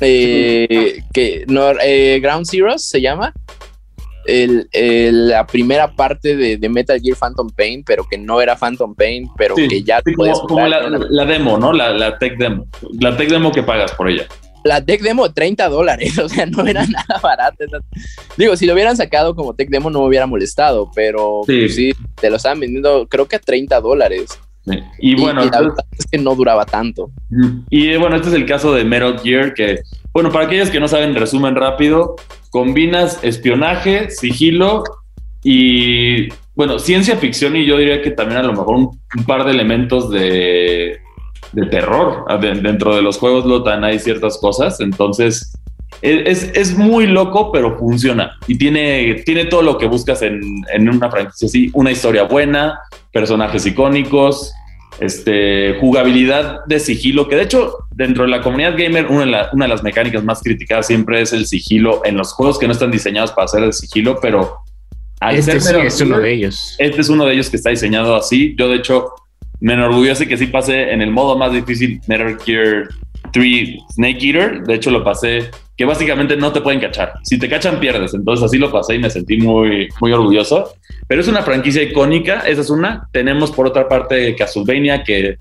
Eh, que no, eh, Ground Zeroes se llama el, la primera parte de, Metal Gear Phantom Pain, pero que no era Phantom Pain, pero que ya como, la, demo, ¿no? La, tech demo. La tech demo que pagas por ella. La tech demo, 30 dólares, o sea, no era nada barato. Digo, si lo hubieran sacado como tech demo no me hubiera molestado, pero sí, pues te lo estaban vendiendo creo que a 30 dólares. Y bueno, es que no duraba tanto. Y bueno, este es el caso de Metal Gear, que, bueno, para aquellos que no saben, resumen rápido, combinas espionaje, sigilo y, bueno, ciencia ficción y yo diría que también a lo mejor un, par de elementos de, terror. dentro de los juegos Lotan hay ciertas cosas, entonces es, muy loco, pero funciona. Y tiene, tiene todo lo que buscas en, en una franquicia así. Una historia buena, personajes icónicos, este, jugabilidad de sigilo, que de hecho dentro de la comunidad gamer una de, la- una de las mecánicas más criticadas siempre es el sigilo en los juegos que no están diseñados para hacer el sigilo, pero Este sí es uno de ellos. este es uno de ellos que está diseñado así. Yo, de hecho, me enorgullece que sí pasé en el modo más difícil Metal Gear 3 Snake Eater. De hecho, lo pasé que básicamente no te pueden cachar. Si te cachan, pierdes. Entonces, así lo pasé y me sentí muy, muy orgulloso. Pero es una franquicia icónica. Esa es una. Tenemos, por otra parte, Castlevania, que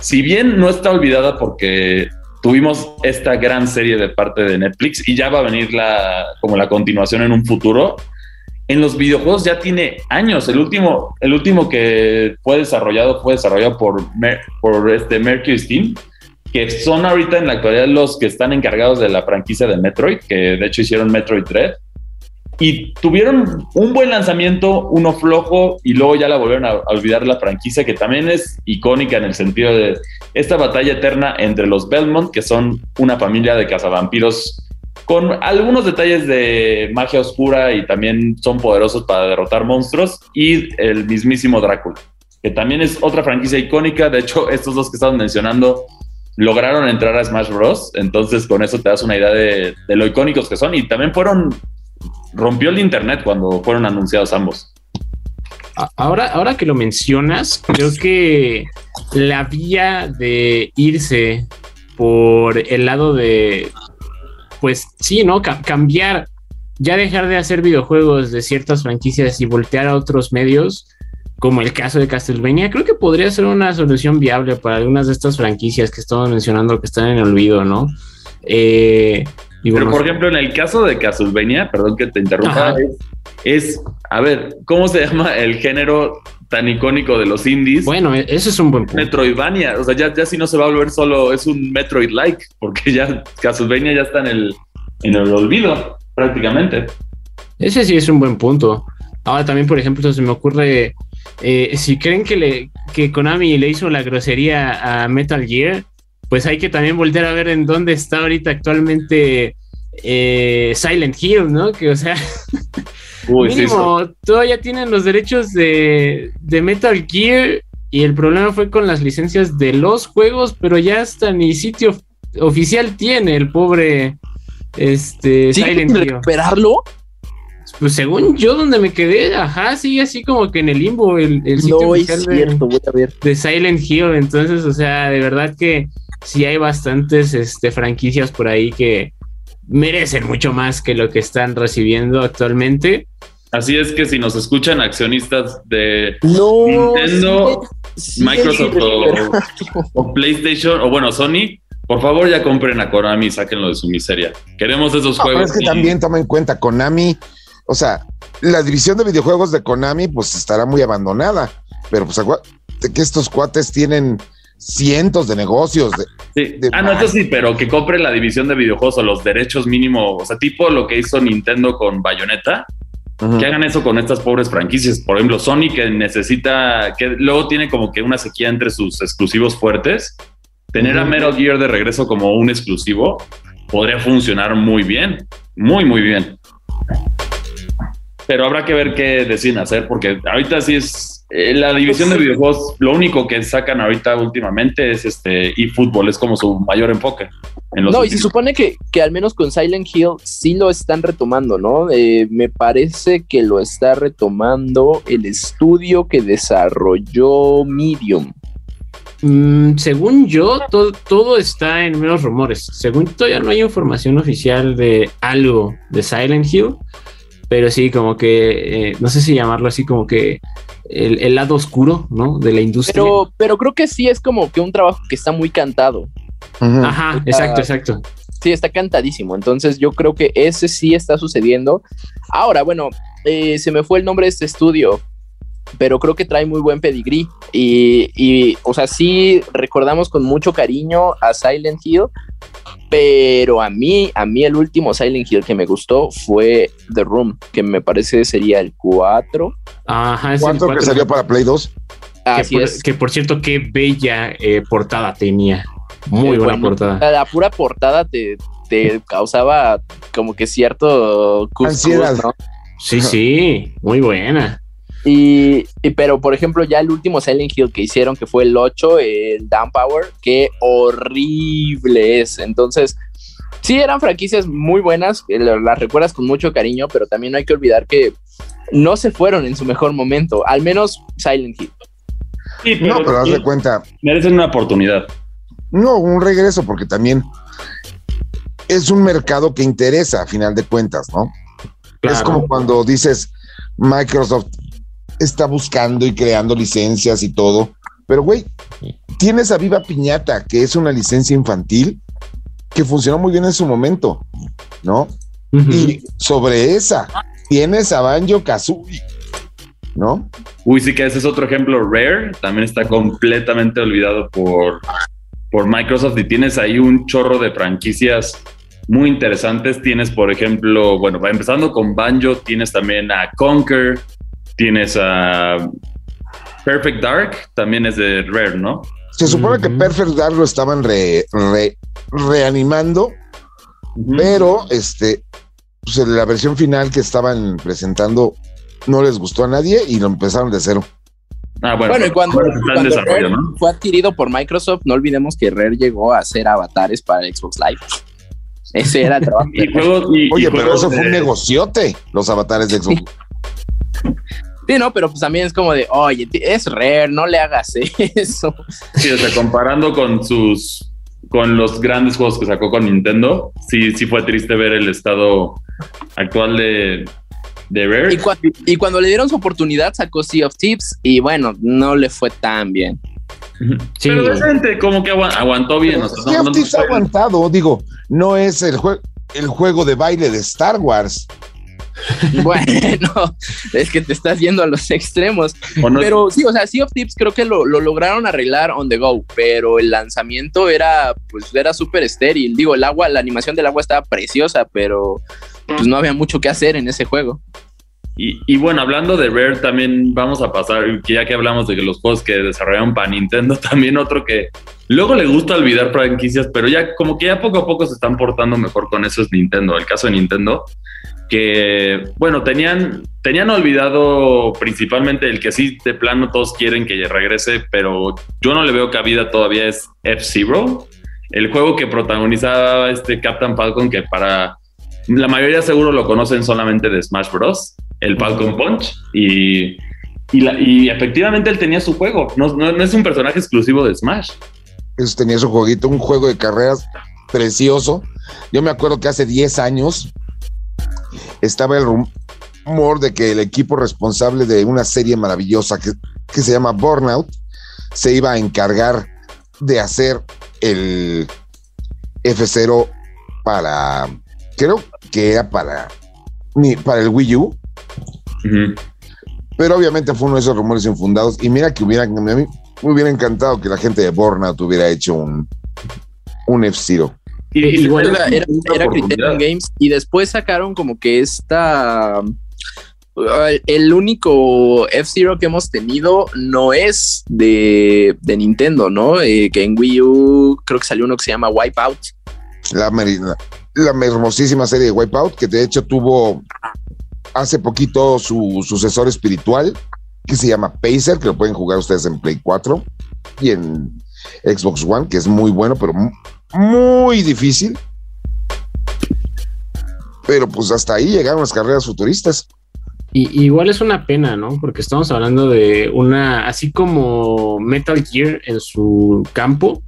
si bien no está olvidada porque tuvimos esta gran serie de parte de Netflix y ya va a venir la, como la continuación en un futuro en los videojuegos ya tiene años. El último, el último que fue desarrollado fue desarrollado por, Mer- por este Mercury Steam, que son ahorita en la actualidad los que están encargados de la franquicia de Metroid, que de hecho hicieron Metroid Dread. Y tuvieron un buen lanzamiento, uno flojo, y luego ya la volvieron a olvidar la franquicia, que también es icónica en el sentido de esta batalla eterna entre los Belmont, que son una familia de cazavampiros con algunos detalles de magia oscura y también son poderosos para derrotar monstruos, y el mismísimo Drácula, que también es otra franquicia icónica. De hecho, estos dos que estamos mencionando lograron entrar a Smash Bros. Entonces, con eso te das una idea de, de lo icónicos que son. Y también fueron. Rompió el internet cuando fueron anunciados ambos. Ahora, ahora que lo mencionas, creo que la vía de irse por el lado de, pues sí, ¿no? Ca- cambiar, ya dejar de hacer videojuegos de ciertas franquicias y voltear a otros medios, como el caso de Castlevania, creo que podría ser una solución viable para algunas de estas franquicias que estamos mencionando que están en el olvido, ¿no? Eh, Pero, por ejemplo, en el caso de Castlevania, perdón que te interrumpa, es, es, a ver, ¿cómo se llama el género tan icónico de los indies? bueno, e- eso es un buen punto. Metroidvania, o sea, ya, ya si no se va a volver solo, es un Metroid-like, porque ya Castlevania ya está en el, en el olvido, prácticamente. Ese sí es un buen punto. Ahora también, por ejemplo, se me ocurre, eh, si creen que, le, que Konami le hizo la grosería a Metal Gear, pues hay que también volver a ver en dónde está ahorita actualmente eh, Silent Hill, ¿no? Que, o sea, Uy, mínimo, todavía tienen los derechos de, de Metal Gear y el problema fue con las licencias de los juegos, pero ya hasta ni sitio of- oficial tiene el pobre este, ¿Sí Silent Hill. recuperarlo? Pues según yo donde me quedé, ajá, sigue así como que en el limbo el, el sitio No es oficial de, voy a ver. de Silent Hill. Entonces, o sea, de verdad que sí hay bastantes este, franquicias por ahí que merecen mucho más que lo que están recibiendo actualmente. Así es que si nos escuchan accionistas de No. Nintendo, sí, sí, Microsoft sí, o, o PlayStation o bueno, Sony, por favor ya compren a Konami y sáquenlo de su miseria. Queremos esos No, pero juegos. es que y- también toma en cuenta Konami, o sea, la división de videojuegos de Konami pues estará muy abandonada, pero pues que estos cuates tienen cientos de negocios. de- Sí. de Ah, no, eso sí, pero que compre la división de videojuegos o los derechos mínimos, o sea, tipo lo que hizo Nintendo con Bayonetta, que hagan eso con estas pobres franquicias. Por ejemplo, Sony que necesita, que luego tiene como que una sequía entre sus exclusivos fuertes. Tener a. Metal Gear de regreso como un exclusivo podría funcionar muy bien, muy, muy bien. Pero habrá que ver qué deciden hacer, porque ahorita sí es eh, la división de videojuegos. Lo único que sacan ahorita últimamente es este eFootball, es como su mayor enfoque. En los No, y se supone que, que al menos con Silent Hill sí lo están retomando, ¿no? Eh, me parece que lo está retomando el estudio que desarrolló Medium. Mm, según yo, to- todo está en meros rumores. Según todavía no hay información oficial de algo de Silent Hill, pero sí, como que, eh, no sé si llamarlo así, como que el, el lado oscuro, ¿no? De la industria. Pero, pero creo que sí es como que un trabajo que está muy cantado. Ajá, exacto, exacto. Sí, está cantadísimo. Entonces yo creo que ese sí está sucediendo. Ahora, bueno, eh, se me fue el nombre de este estudio, pero creo que trae muy buen pedigrí. Y, y, o sea, sí recordamos con mucho cariño a Silent Hill, pero a mí, a mí el último Silent Hill que me gustó fue The Room, que me parece sería el 4. Ajá, es el ¿Cuánto que cuatro. salió para Play 2? Que por, es. que por cierto, qué bella eh, portada tenía. Muy Eh, buena bueno, portada. La pura portada te, te causaba como que cierto cuscús, Ansiedad. ¿no? Sí, sí, muy buena. Y, pero por ejemplo, ya el último Silent Hill que hicieron, que fue el 8, el Down Power, qué horrible es. Entonces, sí eran franquicias muy buenas, las recuerdas con mucho cariño, pero también no hay que olvidar que no se fueron en su mejor momento, al menos Silent Hill. no, pero haz de cuenta. Merecen una oportunidad. No, un regreso, porque también es un mercado que interesa a final de cuentas, ¿no? Es como cuando dices Microsoft está buscando y creando licencias y todo, pero güey, tienes a Viva Piñata, que es una licencia infantil que funcionó muy bien en su momento, ¿no? Y sobre esa tienes a Banjo Kazooie, ¿no? Uy, sí que ese es otro ejemplo. Rare también está completamente olvidado por, por Microsoft y tienes ahí un chorro de franquicias muy interesantes. Tienes, por ejemplo, bueno, empezando con Banjo, tienes también a Conquer, tienes a Perfect Dark, también es de Rare, ¿no? Se supone que Perfect Dark lo estaban reanimando, pero este, pues la versión final que estaban presentando no les gustó a nadie y lo empezaron de cero. Ah, bueno, bueno y cuando, fue adquirido por Microsoft, no olvidemos que Rare llegó a hacer avatares para Xbox Live. Ese era el trabajo. Oye, pero eso fue un negociote, los avatares de Xbox. Sí, no, pero pues también es como de, oye, es Rare, no le hagas eso. Sí, o sea, comparando con sus, con los grandes juegos que sacó con Nintendo, sí, sí fue triste ver el estado actual de, de Rare. Y, cuando le dieron su oportunidad sacó Sea of Tips y bueno, no le fue tan bien. Sí. Pero decente, como que aguantó bien. sea of Tips ha aguantado, digo, no es el, el juego de baile de Star Wars. Bueno, es que te estás yendo a los extremos. pero sí, o sea, Sea of Tips creo que lo, lograron arreglar on the go, pero el lanzamiento era, pues, era súper estéril. Digo, el agua, la animación del agua estaba preciosa, pero pues no había mucho que hacer en ese juego. Y, bueno, hablando de Rare, también vamos a pasar, ya que hablamos de los juegos que desarrollaron para Nintendo, también otro que luego le gusta olvidar franquicias, pero ya como que ya poco a poco se están portando mejor con eso es Nintendo. El caso de Nintendo, que, bueno, tenían, tenían olvidado principalmente el que sí, de plano todos quieren que regrese, pero yo no le veo cabida todavía es F-Zero, el juego que protagonizaba este Captain Falcon, que para la mayoría seguro lo conocen solamente de Smash Bros., el Falcon Punch, y, y, efectivamente él tenía su juego, no, no, es un personaje exclusivo de Smash. Eso tenía su jueguito, un juego de carreras precioso. Yo me acuerdo que hace 10 años estaba el rumor de que el equipo responsable de una serie maravillosa que, se llama Burnout se iba a encargar de hacer el F0 para, creo que era para, para el Wii U. Pero obviamente fue uno de esos rumores infundados. Y mira que hubiera, a mí me hubiera encantado que la gente de Burnout hubiera hecho un, un F-Zero. Igual era, era, Criterion Games y después sacaron como que esta el único F-Zero que hemos tenido no es de, Nintendo, ¿no? Eh, que en Wii U creo que salió uno que se llama Wipeout. La, la hermosísima serie de Wipeout, que de hecho tuvo hace poquito su sucesor espiritual, que se llama Pacer, que lo pueden jugar ustedes en Play 4 y en Xbox One, que es muy bueno, pero muy difícil. Pero pues hasta ahí llegaron las carreras futuristas. Y, igual es una pena, ¿no? Porque estamos hablando de una, así como Metal Gear en su campo,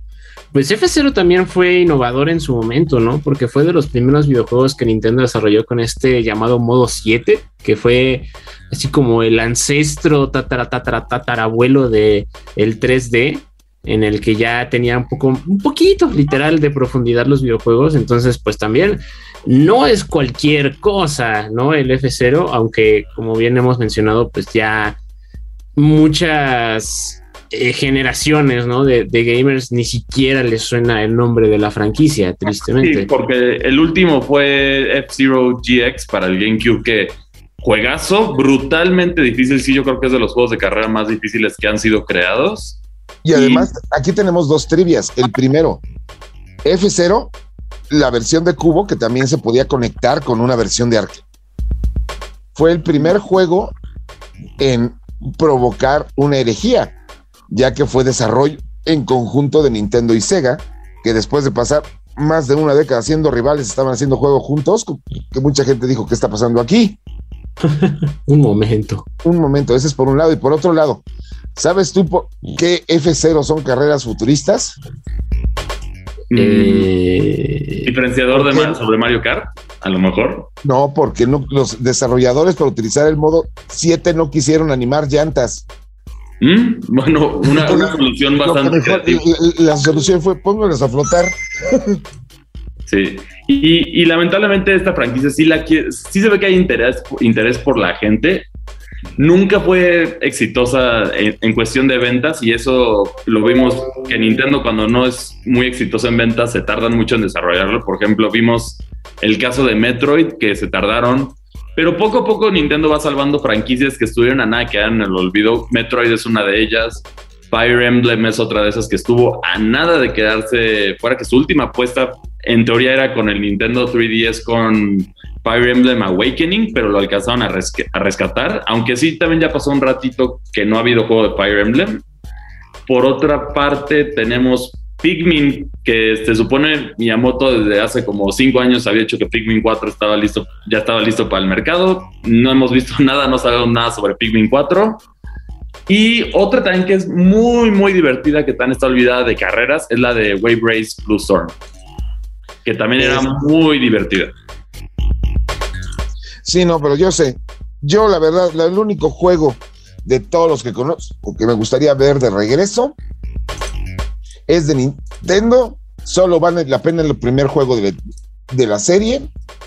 pues F0 también fue innovador en su momento, ¿no? Porque fue de los primeros videojuegos que Nintendo desarrolló con este llamado modo 7, que fue así como el ancestro tatara, tatara, tatarabuelo de el 3D en el que ya tenía un poco, un poquito literal de profundidad los videojuegos. Entonces, pues también no es cualquier cosa, ¿no? El F0, aunque como bien hemos mencionado, pues ya muchas eh, generaciones, ¿no? De, gamers ni siquiera les suena el nombre de la franquicia, tristemente. Sí, porque el último fue F-Zero GX para el GameCube, que juegazo, brutalmente difícil. Sí, yo creo que es de los juegos de carrera más difíciles que han sido creados. Y además, aquí tenemos dos trivias. El primero, F0, la versión de cubo que también se podía conectar con una versión de arcade. Fue el primer juego en provocar una herejía, ya que fue desarrollo en conjunto de Nintendo y Sega, que después de pasar más de una década siendo rivales, estaban haciendo juegos juntos, que mucha gente dijo, ¿qué está pasando aquí? un momento. Un momento, ese es por un lado. Y por otro lado, ¿sabes tú por qué F0 son carreras futuristas? Eh, ¿Diferenciador de sobre Mario Kart? A lo mejor. No, porque no, los desarrolladores para utilizar el modo 7 no quisieron animar llantas. ¿Mm? Bueno, una, solución bastante. la, solución fue pónganlos a flotar. Sí, y, lamentablemente esta franquicia sí, la, sí se ve que hay interés, interés por la gente. Nunca fue exitosa en, cuestión de ventas y eso lo vimos que Nintendo cuando no es muy exitosa en ventas se tardan mucho en desarrollarlo. Por ejemplo, vimos el caso de Metroid que se tardaron, pero poco a poco Nintendo va salvando franquicias que estuvieron a nada que en el olvido. Metroid es una de ellas. Fire Emblem es otra de esas que estuvo a nada de quedarse fuera, que su última apuesta en teoría era con el Nintendo 3DS con Fire Emblem Awakening, pero lo alcanzaron a, rescatar, aunque sí también ya pasó un ratito que no ha habido juego de Fire Emblem. Por otra parte, tenemos Pikmin, que se supone Miyamoto desde hace como cinco años había hecho que Pikmin 4 estaba listo, ya estaba listo para el mercado. No hemos visto nada, no sabemos nada sobre Pikmin 4. Y otra también que es muy, muy divertida, que tan está olvidada de carreras, es la de Wave Race Blue Storm que también era muy divertida. Sí, no, pero yo sé, yo la verdad, el único juego de todos los que conozco que me gustaría ver de regreso es de Nintendo. Solo vale la pena el primer juego de, de la serie.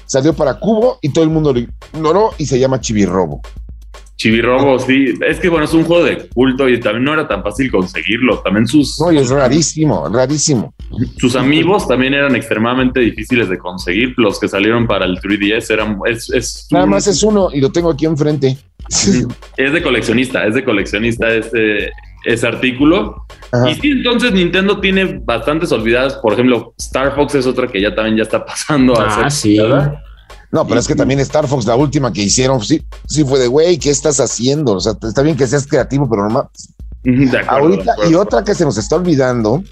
Salió para Cubo y todo el mundo lo ignoró y se llama Chibi-Robo. Chibi-Robo, sí. Es que bueno, es un juego de culto y también no era tan fácil conseguirlo. También sus. No, y es rarísimo, rarísimo. Sus amigos también eran extremadamente difíciles de conseguir. Los que salieron para el 3DS eran. Es, Nada más es uno y lo tengo aquí enfrente. Es de coleccionista, es de coleccionista ese, ese artículo. Y sí, entonces Nintendo tiene bastantes olvidadas. Por ejemplo, Star Fox es otra que ya también ya está pasando a ah, sí. No, pero es que también Star Fox, la última que hicieron, sí, sí fue de, güey, ¿qué estás haciendo? O sea, está bien que seas creativo, pero no Ahorita, y otra que se nos está olvidando,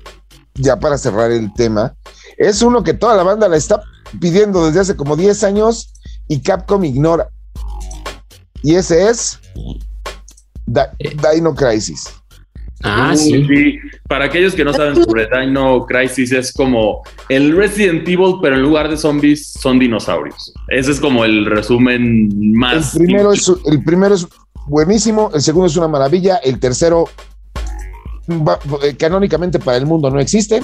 ya para cerrar el tema, es uno que toda la banda la está pidiendo desde hace como 10 años y Capcom ignora. Y ese es eh. Dino Crisis. Ah, sí. Para aquellos que no saben sobre Dino Crisis, es como el Resident Evil, pero en lugar de zombies son dinosaurios. Ese es como el resumen más. El primero, es, el primero es buenísimo, el segundo es una maravilla, el tercero eh, canónicamente para el mundo no existe.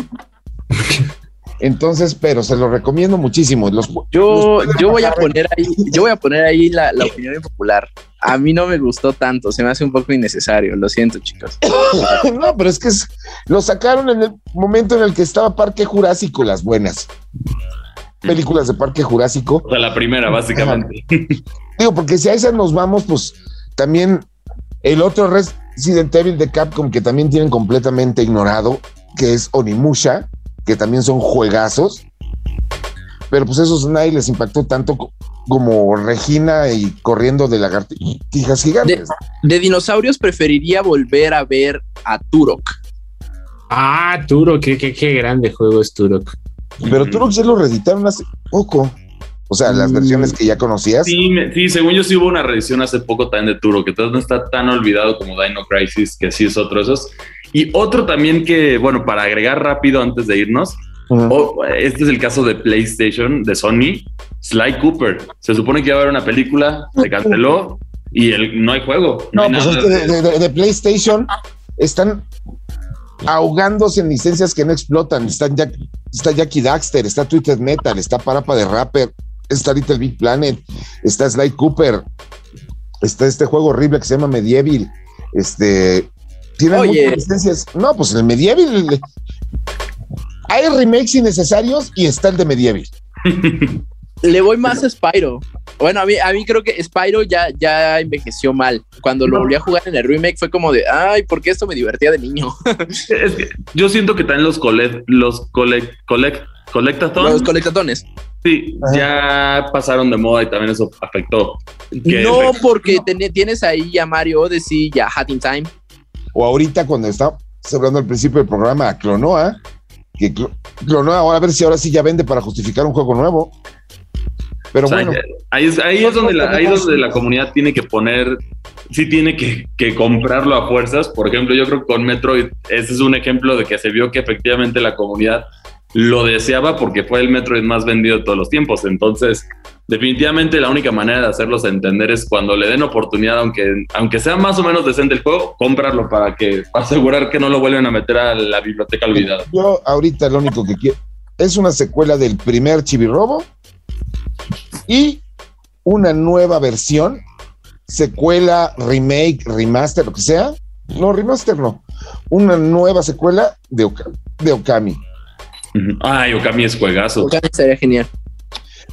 Entonces, pero se lo recomiendo muchísimo. Los, yo, yo voy a poner ahí, yo voy a poner ahí la, la opinión popular a mí no me gustó tanto, se me hace un poco innecesario, lo siento chicos. no, pero es que lo sacaron en el momento en el que estaba Parque Jurásico, las buenas. Películas de Parque Jurásico. O sea, la primera, básicamente. Digo, porque si a esas nos vamos, pues también el otro Resident Evil de Capcom que también tienen completamente ignorado, que es Onimusha, que también son juegazos. Pero pues esos nadie les impactó tanto como Regina y corriendo de lagartijas gigantes. De, dinosaurios preferiría volver a ver a Turok. Ah, Turok, qué, qué, grande juego es Turok. Pero Turok ya lo reeditaron hace poco. O sea, las mm. versiones que ya conocías. Sí, sí, según yo sí hubo una reedición hace poco también de Turok, que entonces no está tan olvidado como Dino Crisis, que sí es otro de esos. Y otro también que, bueno, para agregar rápido antes de irnos, este es el caso de PlayStation, de Sony, Sly Cooper. Se supone que iba a haber una película, se canceló y el, no hay juego. No, pues de, PlayStation están ahogándose en licencias que no explotan. Están ya, está Jackie Daxter, está Twitter Metal, está Parapa de Rapper, está Little Big Planet, está Sly Cooper, está este juego horrible que se llama Medieval. Este, tienen muchas licencias. No, pues el Medieval hay remakes innecesarios y está el de Medieval. Le voy más a Spyro. Bueno, a mí, a mí creo que Spyro ya, ya envejeció mal. Cuando lo volví a jugar en el remake fue como de, ay, ¿por qué esto me divertía de niño? yo siento que también los, los collect, collect, Los colectatones. Sí, ya pasaron de moda y también eso afectó. no, porque tienes ahí a Mario Odyssey y a Hat in Time. O ahorita cuando está hablando al principio del programa a Clonoa, que Clonoa ahora a ver si ahora sí ya vende para justificar un juego nuevo. Pero bueno. Ahí es, ahí es donde, la, ahí donde la comunidad tiene que poner, sí tiene que, que, comprarlo a fuerzas. Por ejemplo, yo creo que con Metroid, ese es un ejemplo de que se vio que efectivamente la comunidad lo deseaba porque fue el Metroid más vendido de todos los tiempos. Entonces, definitivamente la única manera de hacerlos entender es cuando le den oportunidad, aunque, aunque sea más o menos decente el juego, comprarlo para que asegurar que no lo vuelvan a meter a la biblioteca olvidada. Yo ahorita lo único que quiero es una secuela del primer Chibi-Robo y una nueva versión, secuela, remake, remaster, lo que sea. No, remaster no. Una nueva secuela de, de Okami Ay, Okami es juegazo. Okami sería genial.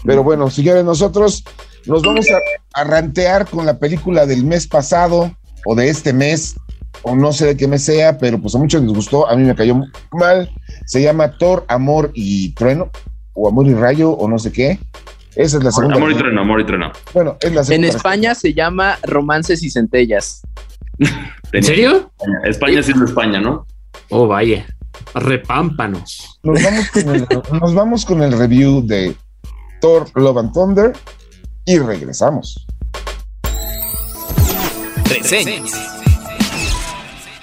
Pero bueno, señores, nosotros nos vamos a, rantear con la película del mes pasado o de este mes, o no sé de qué mes sea, pero pues a muchos les gustó, a mí me cayó mal. Se llama Thor, Amor y Trueno, o Amor y Rayo, o no sé qué. Esa es la segunda. Amor y Trueno, Amor y Trueno. Bueno, es la segunda. En España se llama Romances y Centellas. ¿En serio? España sí es España, ¿no? Oh, vaya. Repámpanos. Nos vamos con el, nos vamos con el review de Thor Love and Thunder y regresamos. Reseñas.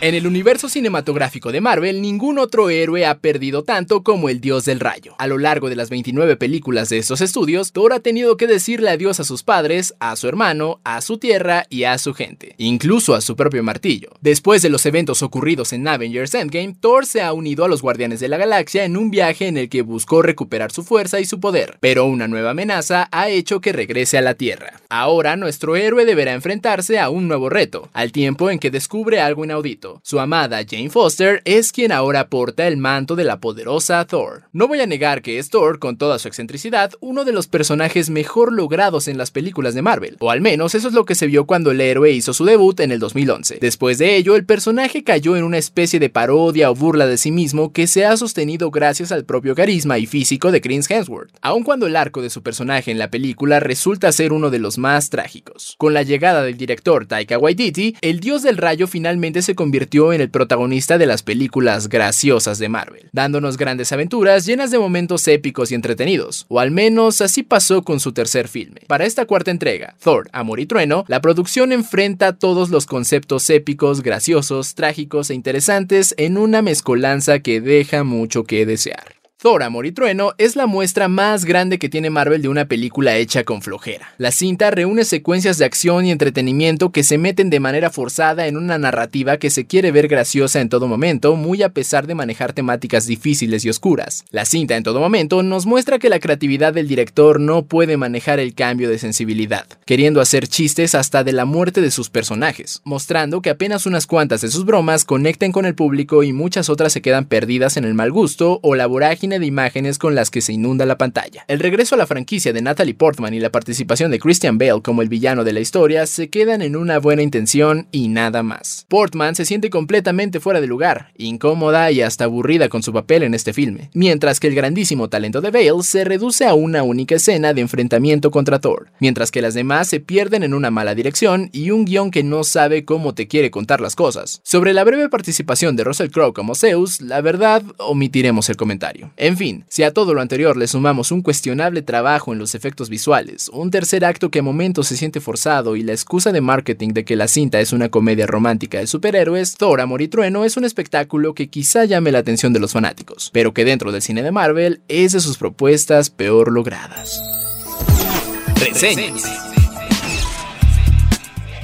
En el universo cinematográfico de Marvel, ningún otro héroe ha perdido tanto como el Dios del Rayo. A lo largo de las 29 películas de estos estudios, Thor ha tenido que decirle adiós a sus padres, a su hermano, a su tierra y a su gente, incluso a su propio martillo. Después de los eventos ocurridos en Avengers Endgame, Thor se ha unido a los Guardianes de la Galaxia en un viaje en el que buscó recuperar su fuerza y su poder, pero una nueva amenaza ha hecho que regrese a la Tierra. Ahora nuestro héroe deberá enfrentarse a un nuevo reto, al tiempo en que descubre algo inaudito su amada Jane Foster es quien ahora porta el manto de la poderosa Thor. No voy a negar que es Thor, con toda su excentricidad, uno de los personajes mejor logrados en las películas de Marvel, o al menos eso es lo que se vio cuando el héroe hizo su debut en el 2011. Después de ello, el personaje cayó en una especie de parodia o burla de sí mismo que se ha sostenido gracias al propio carisma y físico de Chris Hemsworth, aun cuando el arco de su personaje en la película resulta ser uno de los más trágicos. Con la llegada del director Taika Waititi, el dios del rayo finalmente se convirtió en el protagonista de las películas graciosas de Marvel, dándonos grandes aventuras llenas de momentos épicos y entretenidos, o al menos así pasó con su tercer filme. Para esta cuarta entrega, Thor, Amor y Trueno, la producción enfrenta todos los conceptos épicos, graciosos, trágicos e interesantes en una mezcolanza que deja mucho que desear. Thor, Amor y Trueno es la muestra más grande que tiene Marvel de una película hecha con flojera. La cinta reúne secuencias de acción y entretenimiento que se meten de manera forzada en una narrativa que se quiere ver graciosa en todo momento, muy a pesar de manejar temáticas difíciles y oscuras. La cinta en todo momento nos muestra que la creatividad del director no puede manejar el cambio de sensibilidad, queriendo hacer chistes hasta de la muerte de sus personajes, mostrando que apenas unas cuantas de sus bromas conectan con el público y muchas otras se quedan perdidas en el mal gusto o la vorágine de imágenes con las que se inunda la pantalla. El regreso a la franquicia de Natalie Portman y la participación de Christian Bale como el villano de la historia se quedan en una buena intención y nada más. Portman se siente completamente fuera de lugar, incómoda y hasta aburrida con su papel en este filme, mientras que el grandísimo talento de Bale se reduce a una única escena de enfrentamiento contra Thor, mientras que las demás se pierden en una mala dirección y un guion que no sabe cómo te quiere contar las cosas. Sobre la breve participación de Russell Crowe como Zeus, la verdad omitiremos el comentario. En fin, si a todo lo anterior le sumamos un cuestionable trabajo en los efectos visuales, un tercer acto que a momentos se siente forzado y la excusa de marketing de que la cinta es una comedia romántica de superhéroes, Thor, Amor y Trueno es un espectáculo que quizá llame la atención de los fanáticos, pero que dentro del cine de Marvel es de sus propuestas peor logradas.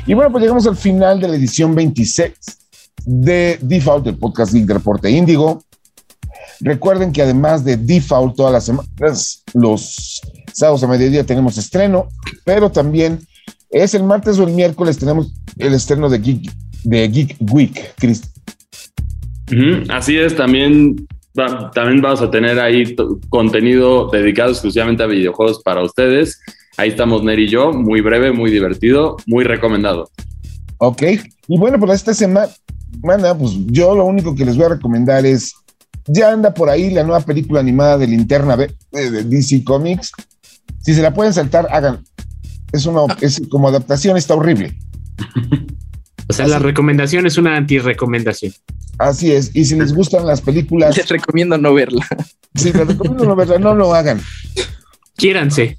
Y bueno, pues llegamos al final de la edición 26 de Default, el podcast Geek de Reporte Índigo. Recuerden que además de Default todas las semanas, los sábados a mediodía tenemos estreno, pero también es el martes o el miércoles tenemos el estreno de Geek, de Geek Week, Chris. así es, también, también vamos a tener ahí contenido dedicado exclusivamente a videojuegos para ustedes. Ahí estamos Neri y yo, muy breve, muy divertido, muy recomendado. Ok, y bueno, pues esta semana, pues yo lo único que les voy a recomendar es ya anda por ahí la nueva película animada de Linterna B, de DC Comics. Si se la pueden saltar, hagan. Es una, es como adaptación, está horrible. O sea, la recomendación es una anti-recomendación. Así es. Y si les gustan las películas, Les recomiendo no verla. si les recomiendo no verla, no lo hagan. Quiéranse.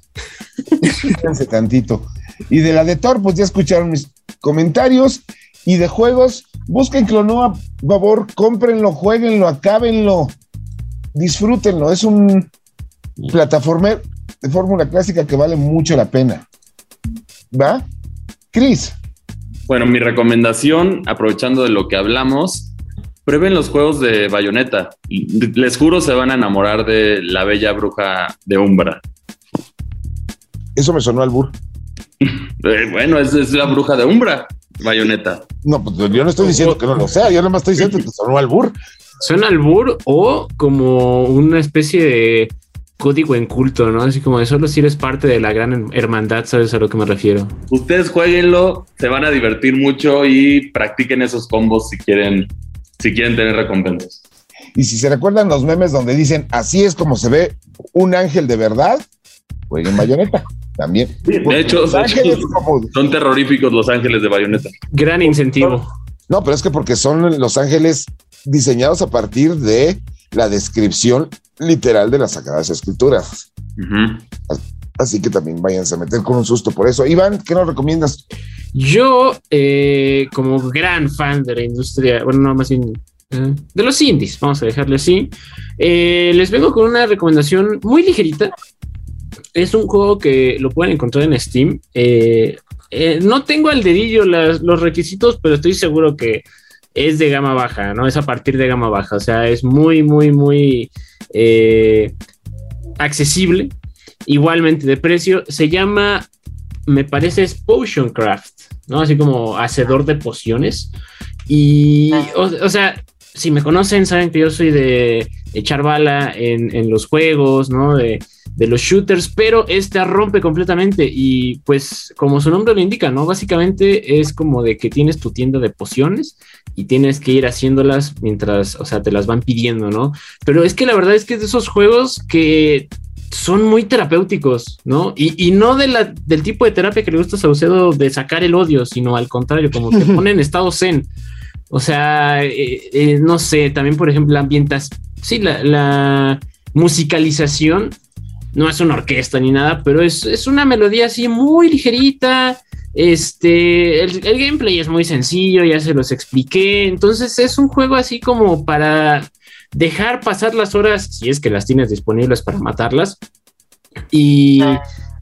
Fíjense tantito. Y de la de Thor, pues ya escucharon mis comentarios. Y de juegos, busquen Clonoa, por favor, cómprenlo, jueguenlo, acábenlo, disfrútenlo. Es un plataforma de fórmula clásica que vale mucho la pena. ¿Va? Chris, Bueno, mi recomendación, aprovechando de lo que hablamos, prueben los juegos de Bayonetta. Les juro se van a enamorar de la bella bruja de Umbra. eso me sonó al bur. Eh, bueno, es, es la bruja de Umbra, Bayonetta. No, pues yo no estoy diciendo que no lo sea, yo nada más estoy diciendo que sonó al bur. Suena albur o como una especie de código en culto, ¿no? Así como de solo si eres parte de la gran hermandad, ¿sabes a lo que me refiero? Ustedes jueguenlo, se van a divertir mucho y practiquen esos combos si quieren, si quieren tener recompensas. Y si se recuerdan los memes donde dicen así es como se ve un ángel de verdad, jueguen bayoneta también. De hecho, Los de ángeles hecho, como- son terroríficos los ángeles de Bayonetta. Gran incentivo. No, pero es que porque son los ángeles diseñados a partir de la descripción literal de las Sagradas Escrituras. Así que también váyanse a meter con un susto por eso. Iván, ¿qué nos recomiendas? Yo, eh, como gran fan de la industria, bueno, no más bien eh, de los indies, vamos a dejarle así, eh, les vengo con una recomendación muy ligerita. Es un juego que lo pueden encontrar en Steam. Eh, eh, no tengo al dedillo las- los requisitos, pero estoy seguro que es de gama baja, ¿no? Es a partir de gama baja, o sea, es muy, muy, muy eh, accesible, igualmente de precio. Se llama, me parece, es Potion Craft, ¿no? Así como hacedor de pociones. Y, o, o sea, si me conocen, saben que yo soy de echar bala en, en los juegos, ¿no? De, de los shooters, pero esta rompe completamente y pues como su nombre lo indica, ¿no? Básicamente es como de que tienes tu tienda de pociones y tienes que ir haciéndolas mientras, o sea, te las van pidiendo, ¿no? Pero es que la verdad es que es de esos juegos que son muy terapéuticos, ¿no? Y, y no de la, del tipo de terapia que le gusta a Saucedo de sacar el odio, sino al contrario, como te pone en estado zen. O sea, eh, eh, no sé, también por ejemplo la ambientación, sí, la, la musicalización no es una orquesta ni nada, pero es, es una melodía así muy ligerita. Este, el, el, gameplay es muy sencillo, ya se los expliqué. Entonces es un juego así como para dejar pasar las horas, si es que las tienes disponibles para matarlas. Y,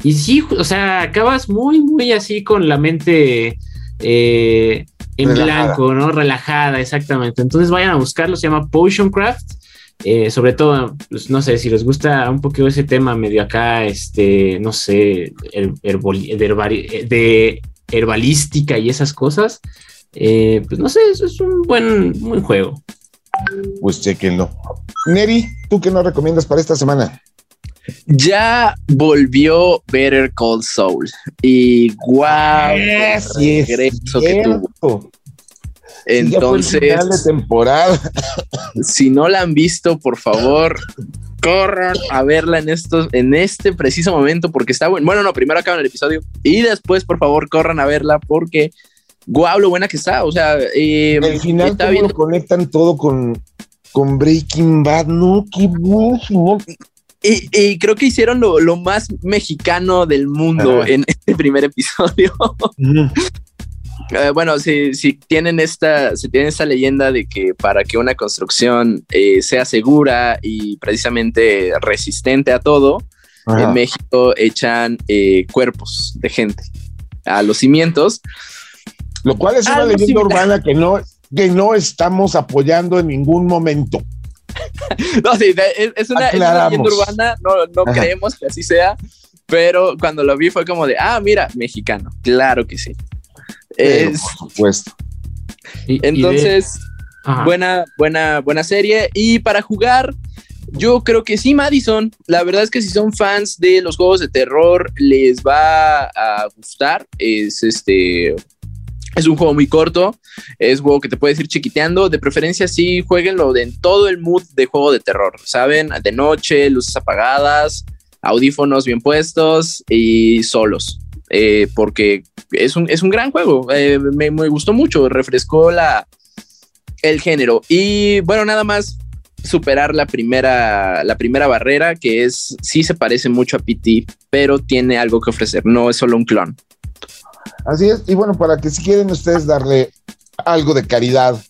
y sí, o sea, acabas muy, muy así con la mente eh, en Relajada. blanco, ¿no? Relajada, exactamente. Entonces vayan a buscarlo, se llama Potion Craft. Eh, sobre todo, pues, no sé, si les gusta un poquito ese tema medio acá, este, no sé, her herbol de, de, herbalística y esas cosas, eh, pues no sé, eso es un buen, buen juego. Pues chequenlo. Neri, ¿tú qué nos recomiendas para esta semana? Ya volvió Better Call Saul y wow, sí, el regreso que tuvo. Entonces, final de temporada. si no la han visto, por favor, corran a verla en estos, en este preciso momento, porque está bueno. Bueno, no, primero acaban el episodio y después, por favor, corran a verla porque guau, lo buena que está. O sea, eh, el final está ¿cómo lo conectan todo con, con Breaking Bad, no, qué buen final. Y, y, creo que hicieron lo, lo, más mexicano del mundo Ajá. en este primer episodio. Mm. Uh, bueno, si, si, tienen esta, si tienen esta leyenda de que para que una construcción eh, sea segura y precisamente resistente a todo, Ajá. en México echan eh, cuerpos de gente a los cimientos. Lo cual es una Algo leyenda similar. urbana que no, que no estamos apoyando en ningún momento. no, sí, es, es, una, es, una, leyenda urbana, no, no creemos que así sea, pero cuando lo vi fue como de, ah, mira, mexicano, claro que sí. Pero, es, por supuesto. Entonces, y de... buena, buena, buena serie. Y para jugar, yo creo que sí, Madison. La verdad es que si son fans de los juegos de terror, les va a gustar. Es este. Es un juego muy corto, es un juego que te puedes ir chiquiteando. De preferencia, sí, jueguenlo en todo el mood de juego de terror. Saben, de noche, luces apagadas, audífonos bien puestos y solos. Eh, porque es un, es un gran juego. Eh, me, me, gustó mucho, refrescó la, el género. Y bueno, nada más superar la primera, la primera barrera, que es sí se parece mucho a PT, pero tiene algo que ofrecer, no es solo un clon. Así es, y bueno, para que si quieren ustedes darle algo de caridad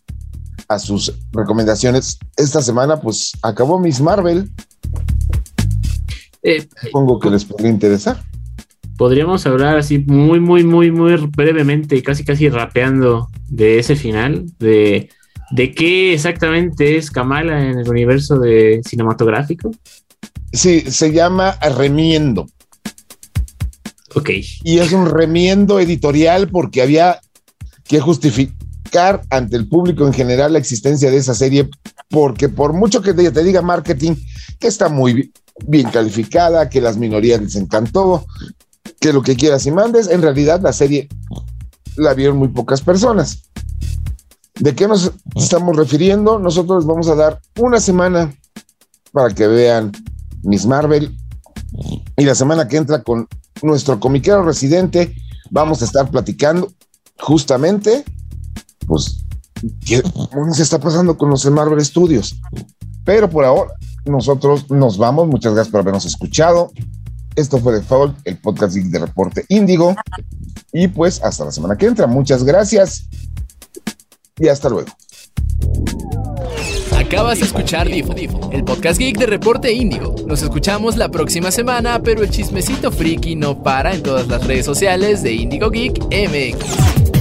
a sus recomendaciones, esta semana pues acabó Miss Marvel. Eh, Supongo que les podría interesar podríamos hablar así muy, muy, muy, muy brevemente, casi, casi rapeando de ese final, de, de qué exactamente es Kamala en el universo de cinematográfico. Sí, se llama Remiendo. Ok. Y es un remiendo editorial porque había que justificar ante el público en general la existencia de esa serie, porque por mucho que te, te diga marketing, que está muy bien calificada, que las minorías les encantó, que lo que quieras y mandes, en realidad la serie la vieron muy pocas personas. ¿De qué nos estamos refiriendo? Nosotros vamos a dar una semana para que vean Miss Marvel y la semana que entra con nuestro comiquero residente vamos a estar platicando justamente pues qué se está pasando con los Marvel Studios. Pero por ahora nosotros nos vamos. Muchas gracias por habernos escuchado. Esto fue The Fault, el podcast de Reporte Índigo. Y pues hasta la semana que entra. Muchas gracias y hasta luego. Acabas de escuchar Difo, el podcast geek de Reporte Índigo. Nos escuchamos la próxima semana, pero el chismecito friki no para en todas las redes sociales de Índigo Geek MX.